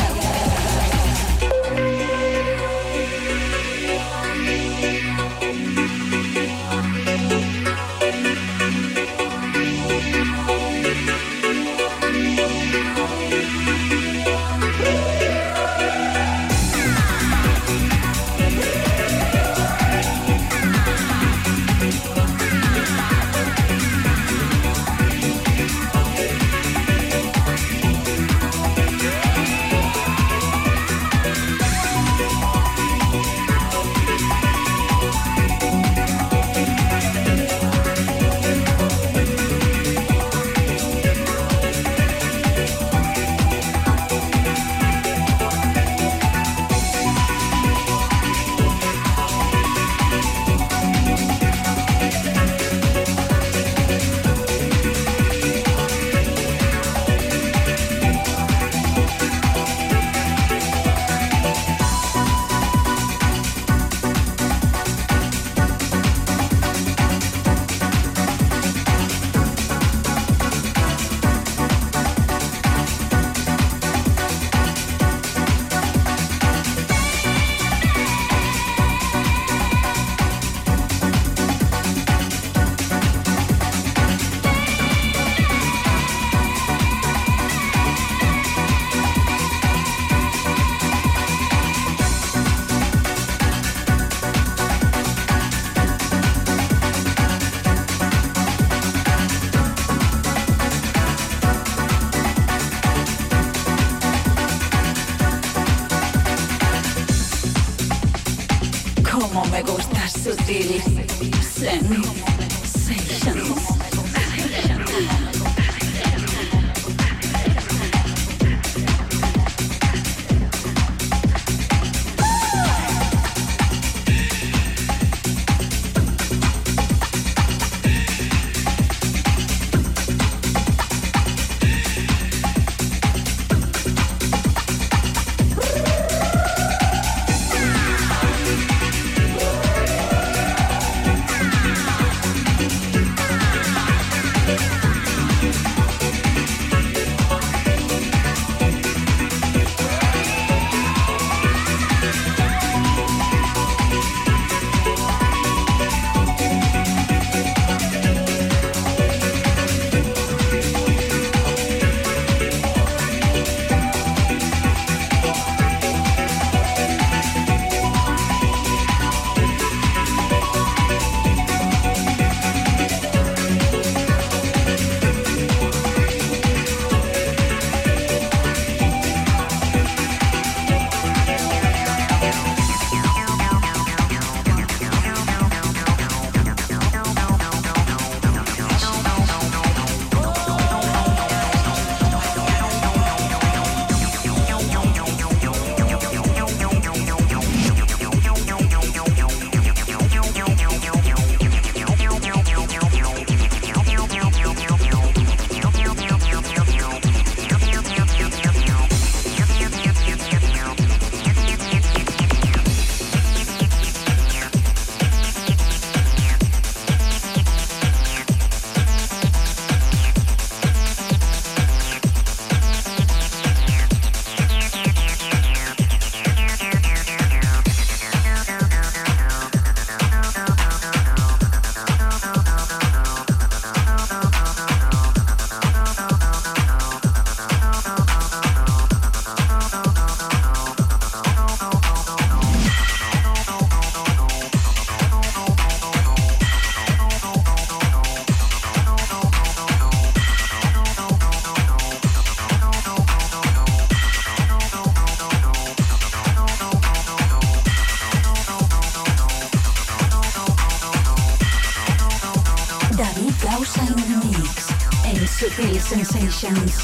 Sensations.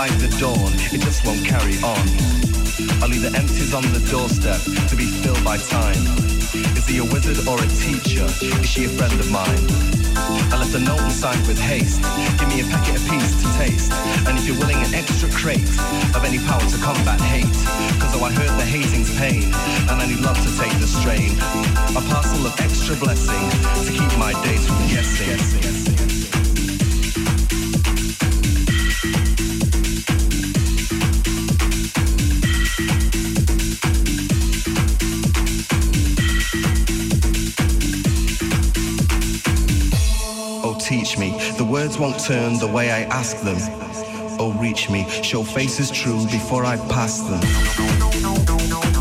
Like the dawn, it just won't carry on. I'll leave the empties on the doorstep to be filled by time. Is he a wizard or a teacher? Is she a friend of mine? I left a note inside with haste. Give me a packet apiece to taste. And if you're willing, an extra crate of any power to combat hate. Cause though I heard the hating's pain, and I need love to take the strain. A parcel of extra blessing to keep my days from guessing. Words won't turn the way I ask them. Oh, reach me. Show faces true before I pass them.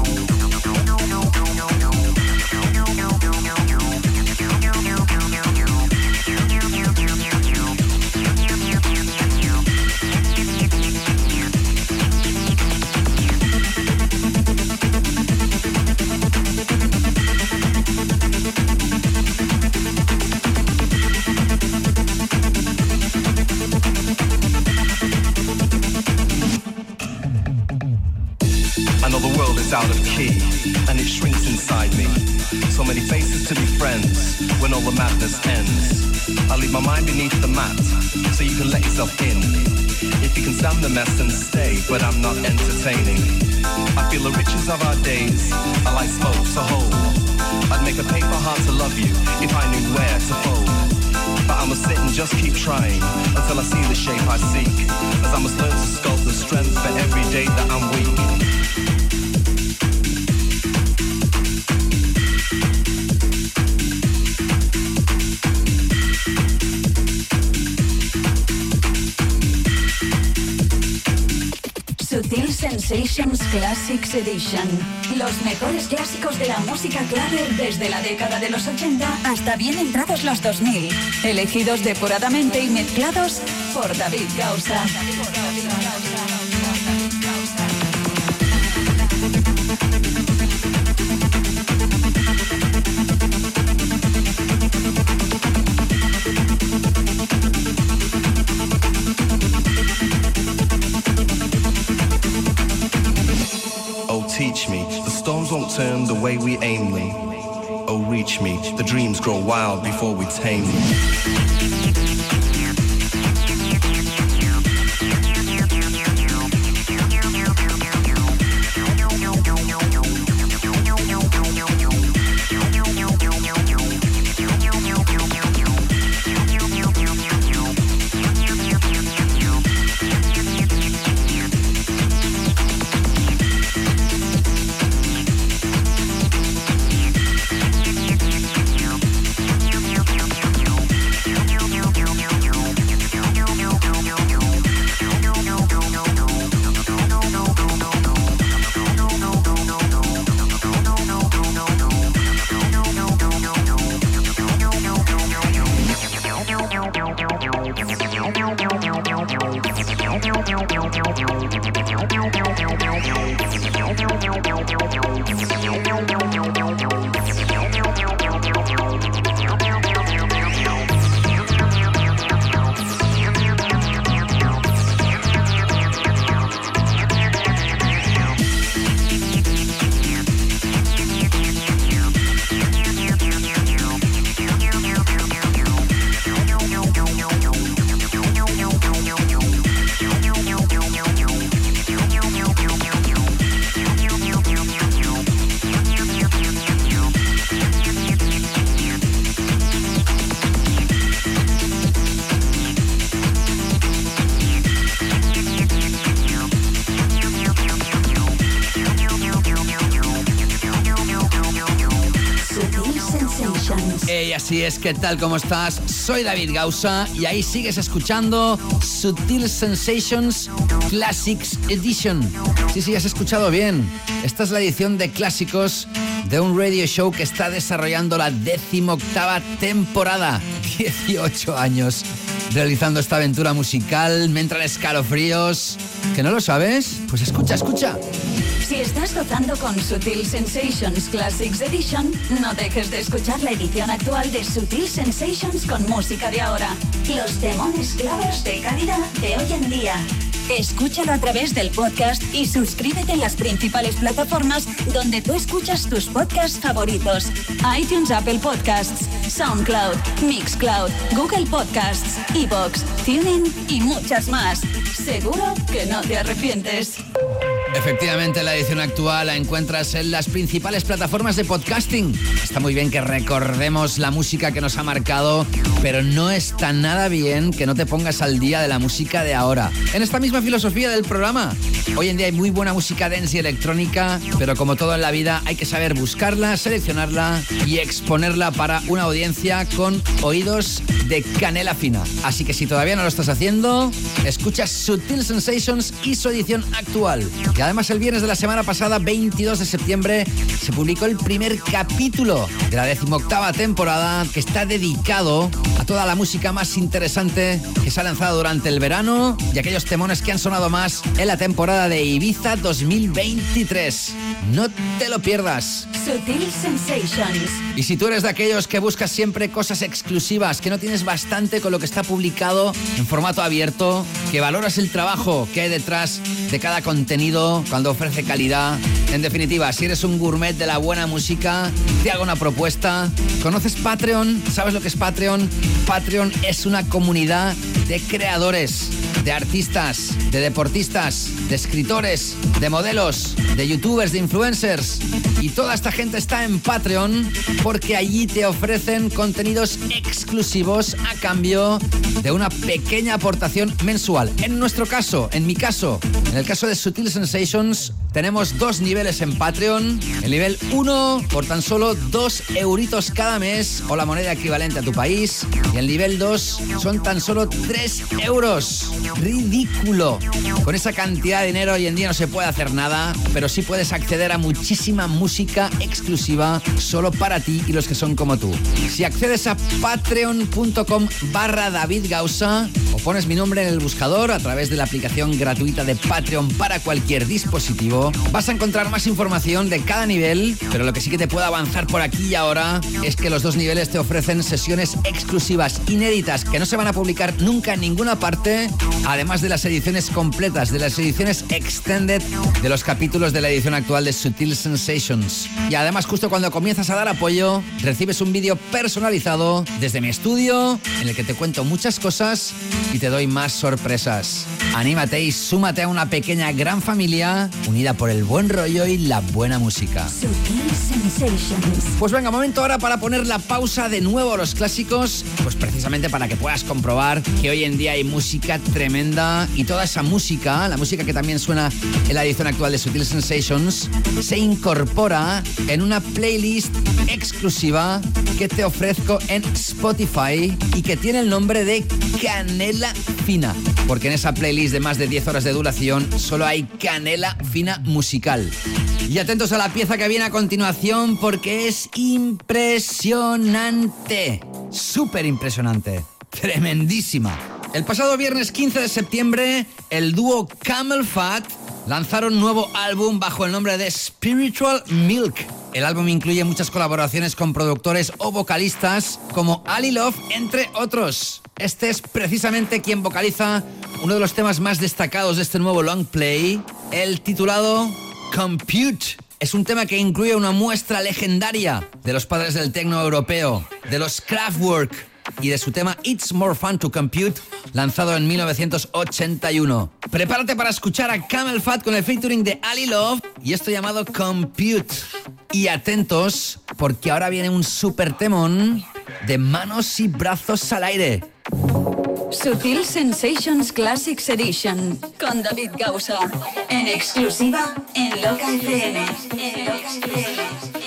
So many faces to be friends when all the madness ends. I leave my mind beneath the mat, so you can let yourself in. If you can stand the mess and stay, but I'm not entertaining. I feel the riches of our days are like smoke, to hold. I'd make a paper heart to love you if I knew where to fold. But I must sit and just keep trying until I see the shape I seek. As I must learn to sculpt the strength for every day that I'm weak. Classics Edition. Los mejores clásicos de la música clave desde la década de los 80 hasta bien entrados los 2000. Elegidos depuradamente y mezclados por David Gausa. Turn the way we aim. Oh, reach me. The dreams grow wild before we tame them. ¿Qué tal? ¿Cómo estás? Soy David Gausa y ahí sigues escuchando Sutil Sensations Classics Edition. Sí, sí, has escuchado bien. Esta es la edición de clásicos de un radio show que está desarrollando la decimoctava temporada. 18 años realizando esta aventura musical. Me entran escalofríos. ¿Que no lo sabes? Pues escucha, escucha. Si estás gozando con Sutil Sensations Classics Edition, no dejes de escuchar la edición actual de Sutil Sensations con música de ahora. Los demones clavers de calidad de hoy en día. Escúchalo a través del podcast y suscríbete en las principales plataformas donde tú escuchas tus podcasts favoritos. iTunes, Apple Podcasts, SoundCloud, Mixcloud, Google Podcasts, Evox, TuneIn y muchas más. Seguro que no te arrepientes. Efectivamente, la edición actual la encuentras en las principales plataformas de podcasting. Está muy bien que recordemos la música que nos ha marcado, pero no está nada bien que no te pongas al día de la música de ahora. En esta misma filosofía del programa, hoy en día hay muy buena música dance y electrónica, pero como todo en la vida hay que saber buscarla, seleccionarla y exponerla para una audiencia con oídos de canela fina. Así que si todavía no lo estás haciendo, escucha Sutil Sensations y su edición actual. Y además el viernes de la semana pasada, 22 de septiembre, se publicó el primer capítulo de la decimoctava temporada que está dedicado a toda la música más interesante que se ha lanzado durante el verano y aquellos temones que han sonado más en la temporada de Ibiza 2023. No te lo pierdas. Sutil Sensations. Y si tú eres de aquellos que buscas siempre cosas exclusivas, que no tienes bastante con lo que está publicado en formato abierto, que valoras el trabajo que hay detrás de cada contenido cuando ofrece calidad, en definitiva, si eres un gourmet de la buena música, te hago una propuesta. ¿Conoces Patreon? ¿Sabes lo que es Patreon? Patreon es una comunidad de creadores, de artistas, de deportistas, de escritores, de modelos, de youtubers, de influencers. Y toda esta gente está en Patreon porque allí te ofrecen contenidos exclusivos a cambio de una pequeña aportación mensual. En nuestro caso, en mi caso, en el caso de Sutil Sensations, tenemos dos niveles en Patreon. El nivel 1 por tan solo 2 euritos cada mes o la moneda equivalente a tu país. Y el nivel 2 son tan solo 3 euros. Ridículo. Con esa cantidad de dinero hoy en día no se puede hacer nada, pero sí puedes acceder a muchísima música exclusiva solo para ti y los que son como tú. Si accedes a patreon.com barra David Gausa o pones mi nombre en el buscador a través de la aplicación gratuita de Patreon para cualquier dispositivo, vas a encontrar más información de cada nivel, pero lo que sí que te puedo avanzar por aquí y ahora es que los dos niveles te ofrecen sesiones exclusivas, inéditas, que no se van a publicar nunca en ninguna parte, además de las ediciones completas, de las ediciones extended de los capítulos de la edición actual de Sutil Sensations. Y además justo cuando comienzas a dar apoyo, recibes un vídeo personalizado desde mi estudio en el que te cuento muchas cosas y te doy más sorpresas. Anímate y súmate a una pequeña gran familia unida por el buen rollo y la buena música. Pues venga, momento ahora para poner la pausa de nuevo a los clásicos, pues precisamente para que puedas comprobar que hoy en día hay música tremenda y toda esa música, la música que también suena en la edición actual de Sutil Sensations, se incorpora en una playlist exclusiva que te ofrezco en Spotify y que tiene el nombre de Canela Fina, porque en esa playlist de más de 10 horas de duración solo hay canela fina musical. Y atentos a la pieza que viene a continuación porque es impresionante. Súper impresionante. Tremendísima. El pasado viernes 15 de septiembre, el dúo Camel Fat lanzaron nuevo álbum bajo el nombre de Spiritual Milk. El álbum incluye muchas colaboraciones con productores o vocalistas como Ali Love, entre otros. Este es precisamente quien vocaliza uno de los temas más destacados de este nuevo long play, el titulado Compute. Es un tema que incluye una muestra legendaria de los padres del tecno europeo, de los Kraftwerk y de su tema It's More Fun to Compute, lanzado en 1981. Prepárate para escuchar a Camel Fat con el featuring de Ali Love y esto llamado Compute. Y atentos, porque ahora viene un super temón de manos y brazos al aire. Sutil Sensations Classics Edition con David Gausa. En exclusiva en Loca FM. En Loca FM.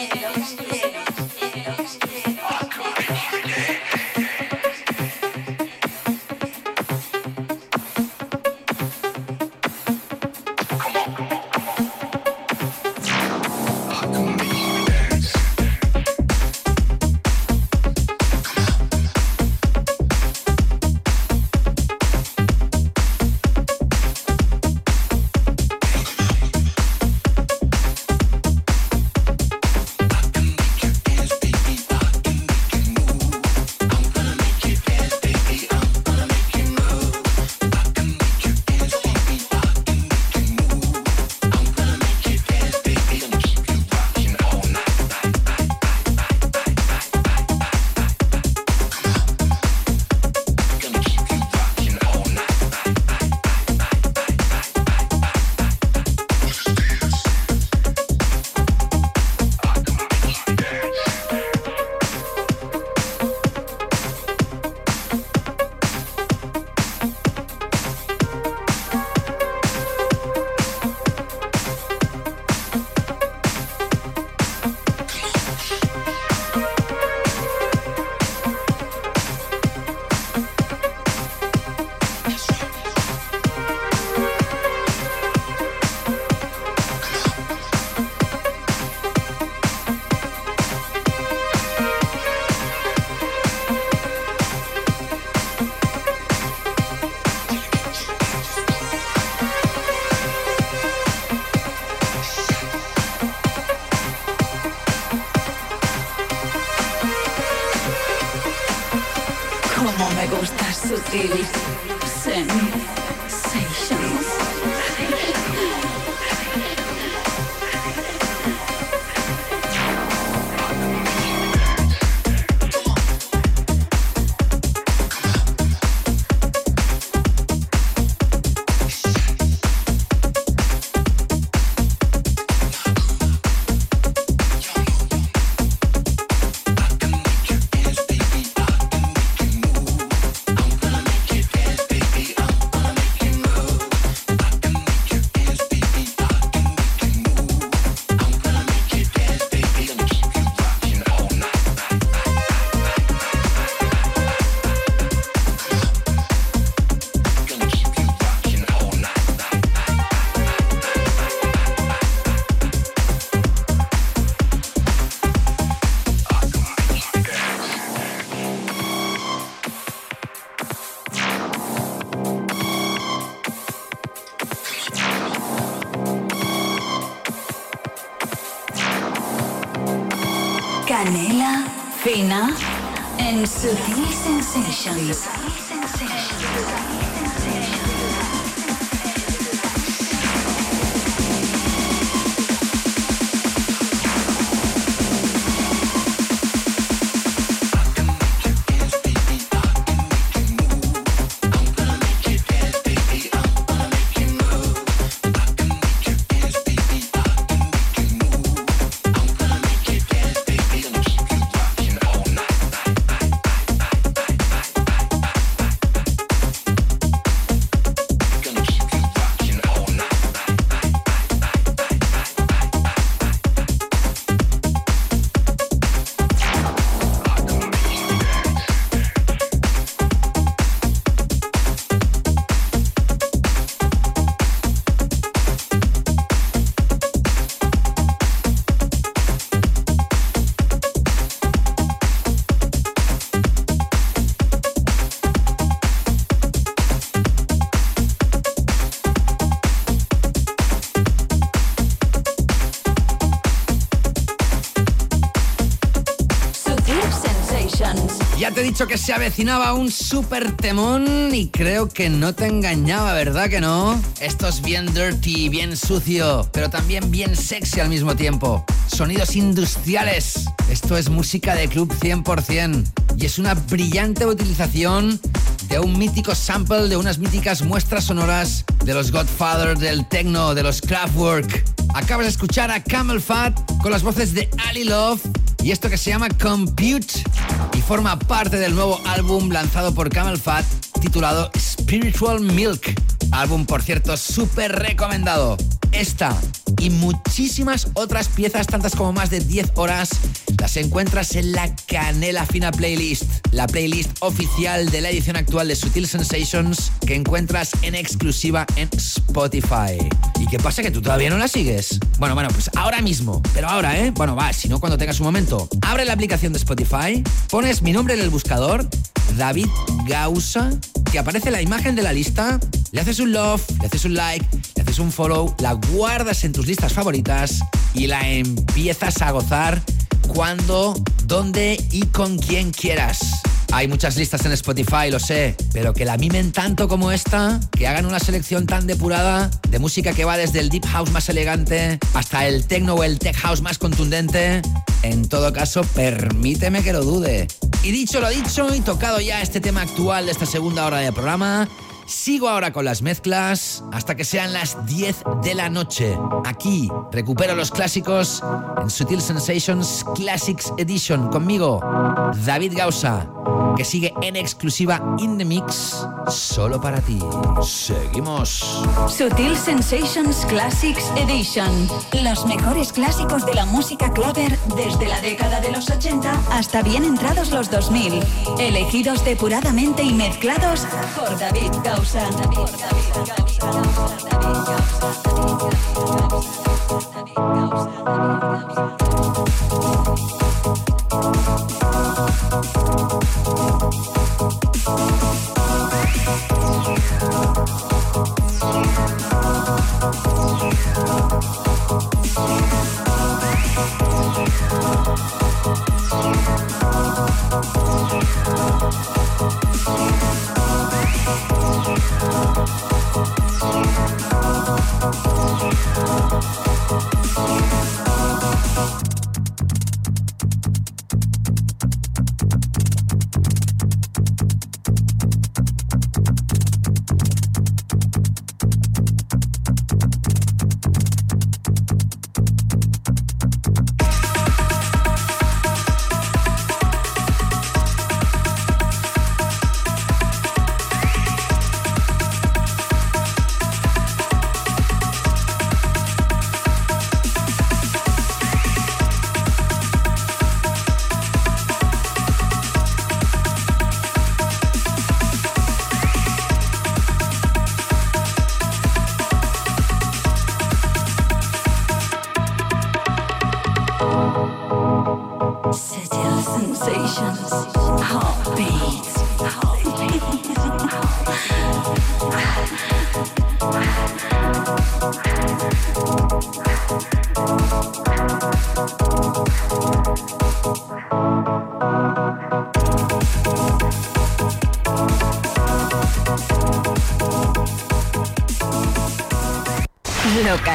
Sutil Sensations. Dicho que se avecinaba un super temón y creo que no te engañaba, ¿verdad que no? Esto es bien dirty, bien sucio, pero también bien sexy al mismo tiempo. Sonidos industriales. Esto es música de club 100% y es una brillante utilización de un mítico sample, de unas míticas muestras sonoras de los Godfather del techno, de los Kraftwerk. Acabas de escuchar a Camel Fat con las voces de Ali Love y esto que se llama Compute y forma parte del nuevo álbum lanzado por Camel Fat titulado Spiritual Milk. Álbum, por cierto, súper recomendado. Esta y muchísimas otras piezas, tantas como más de 10 horas, las encuentras en la Canela Fina Playlist, la playlist oficial de la edición actual de Sutil Sensations que encuentras en exclusiva en Spotify. ¿Y qué pasa que tú todavía no la sigues? Bueno, bueno, pues ahora mismo, pero ahora, ¿eh? Bueno, va, si no cuando tengas un momento, abre la aplicación de Spotify, pones mi nombre en el buscador, David Gausa, que aparece la imagen de la lista, le haces un love, le haces un like, le haces un follow, la guardas en tus listas favoritas y la empiezas a gozar cuando, dónde y con quien quieras. Hay muchas listas en Spotify, lo sé, pero que la mimen tanto como esta, que hagan una selección tan depurada de música que va desde el deep house más elegante hasta el techno o el tech house más contundente. En todo caso, permíteme que lo dude. Y dicho lo dicho y tocado ya este tema actual de esta segunda hora de programa, Sigo ahora con las mezclas hasta que sean las 10 de la noche. Aquí recupero los clásicos en Sutil Sensations Classics Edition conmigo, David Gausa, que sigue en exclusiva in the mix solo para ti. Seguimos. Sutil Sensations Classics Edition. Los mejores clásicos de la música claver desde la década de los 80 hasta bien entrados los 2000. Elegidos depuradamente y mezclados por David Gausa. Thank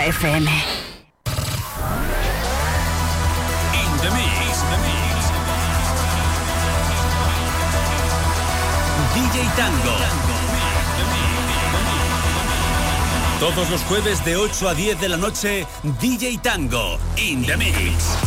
FM. In the mix. DJ Tango. Todos los jueves de 8 a 10 de la noche, DJ Tango. In the mix.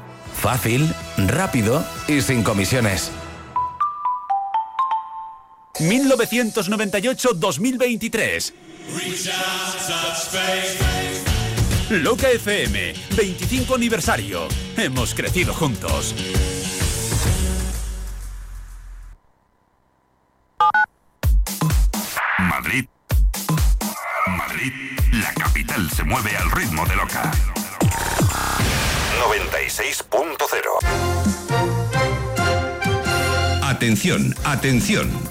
Fácil, rápido y sin comisiones. 1998-2023. Loca FM, 25 aniversario. Hemos crecido juntos. Atención.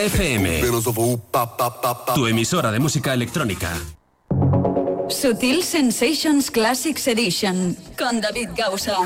FM. Tu emisora de música electrónica. Sutil Sensations Classics Edition con David Gausa.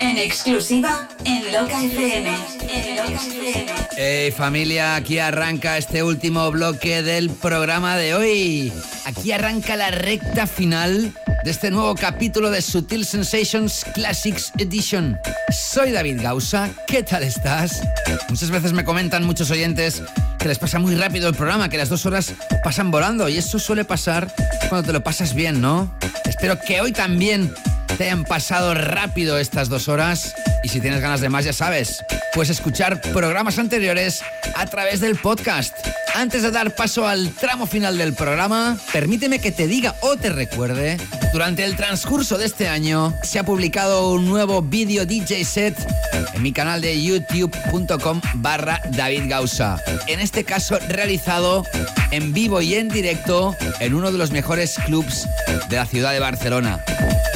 En exclusiva en Loca FM. En Loca FM. Hey familia, aquí arranca este último bloque del programa de hoy. Aquí arranca la recta final de este nuevo capítulo de Sutil Sensations Classics Edition. Soy David Gausa, ¿qué tal estás? Muchas veces me comentan muchos oyentes que les pasa muy rápido el programa, que las dos horas pasan volando y eso suele pasar cuando te lo pasas bien, ¿no? Espero que hoy también te hayan pasado rápido estas dos horas y si tienes ganas de más ya sabes, puedes escuchar programas anteriores a través del podcast. Antes de dar paso al tramo final del programa, permíteme que te diga o te recuerde, durante el transcurso de este año se ha publicado un nuevo vídeo DJ set en mi canal de youtube.com barra David Gausa. En este caso realizado en vivo y en directo en uno de los mejores clubs de la ciudad de Barcelona.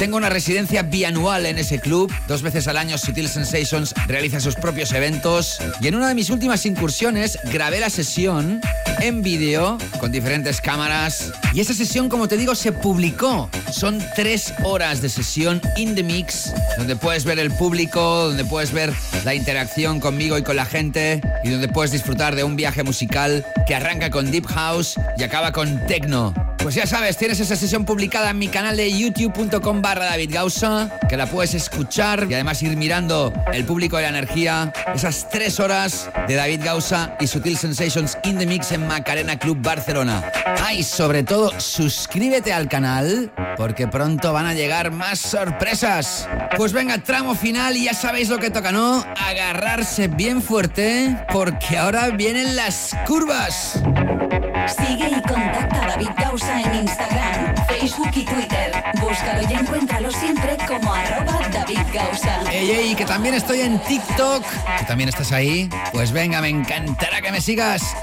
Tengo una residencia bianual en ese club. Dos veces al año Sutil Sensations realiza sus propios eventos. Y en una de mis últimas incursiones grabé la sesión en vídeo con diferentes cámaras. Y esa sesión, como te digo, se publicó. Son tres horas de sesión in the mix, donde puedes ver el público, donde puedes ver la interacción conmigo y con la gente, y donde puedes disfrutar de un viaje musical que arranca con Deep House y acaba con Techno. Pues ya sabes, tienes esa sesión publicada en mi canal de youtube.com barra David que la puedes escuchar y además ir mirando el público de la energía, esas tres horas de David Gausa y Sutil Sensations in the Mix en Macarena Club Barcelona. Ah, sobre todo, suscríbete al canal, porque pronto van a llegar más sorpresas. Pues venga, tramo final y ya sabéis lo que toca, ¿no? Agarrarse bien fuerte, porque ahora vienen las curvas. Sigue y contacta a David Gausa en Instagram, Facebook y Twitter. Búscalo y encuéntralo siempre como arroba David Gausa. Ey, ey, que también estoy en TikTok. ¿Que también estás ahí? Pues venga, me encantará que me sigas.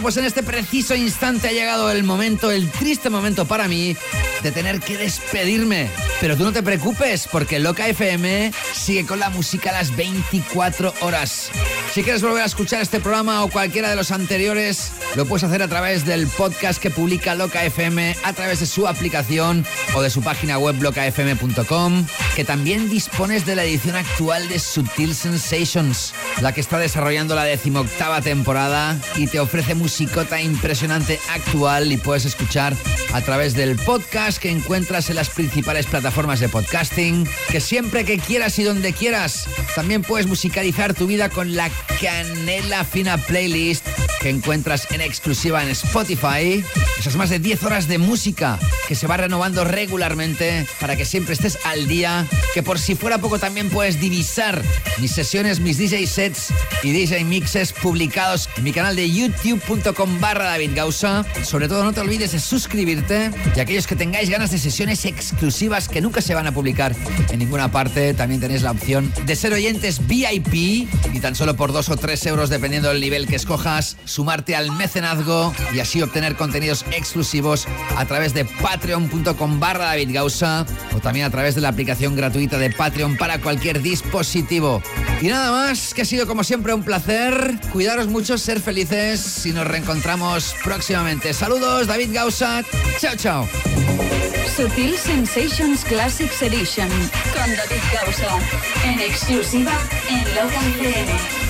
Pues en este preciso instante ha llegado el momento, el triste momento para mí, de tener que despedirme. Pero tú no te preocupes, porque Loca FM sigue con la música a las 24 horas. Si quieres volver a escuchar este programa o cualquiera de los anteriores, lo puedes hacer a través del podcast que publica Loca FM, a través de su aplicación o de su página web locafm.com, que también dispones de la edición actual de Sutil Sensations, la que está desarrollando la decimoctava temporada y te ofrece musicota impresionante actual y puedes escuchar a través del podcast que encuentras en las principales plataformas de podcasting, que siempre que quieras y donde quieras, también puedes musicalizar tu vida con la canela fina playlist que encuentras en exclusiva en Spotify. Esas más de 10 horas de música que se va renovando regularmente para que siempre estés al día. Que por si fuera poco también puedes divisar mis sesiones, mis DJ sets y DJ mixes publicados en mi canal de youtube.com barra David Gausa. Sobre todo no te olvides de suscribirte y aquellos que tengáis ganas de sesiones exclusivas que nunca se van a publicar en ninguna parte, también tenéis la opción de ser oyentes VIP y tan solo por dos o tres euros dependiendo del nivel que escojas, sumarte al mecenazgo y así obtener contenidos exclusivos a través de patreon.com barra David Gausa o también a través de la aplicación gratuita de Patreon para cualquier dispositivo. Y nada más, que ha sido como siempre un placer. Cuidaros mucho, ser felices y nos reencontramos próximamente. Saludos, David Gausa. Chao, chao. Sutil Sensations Classics Edition con David Gausa. En exclusiva en Loca FM. En Loca FM.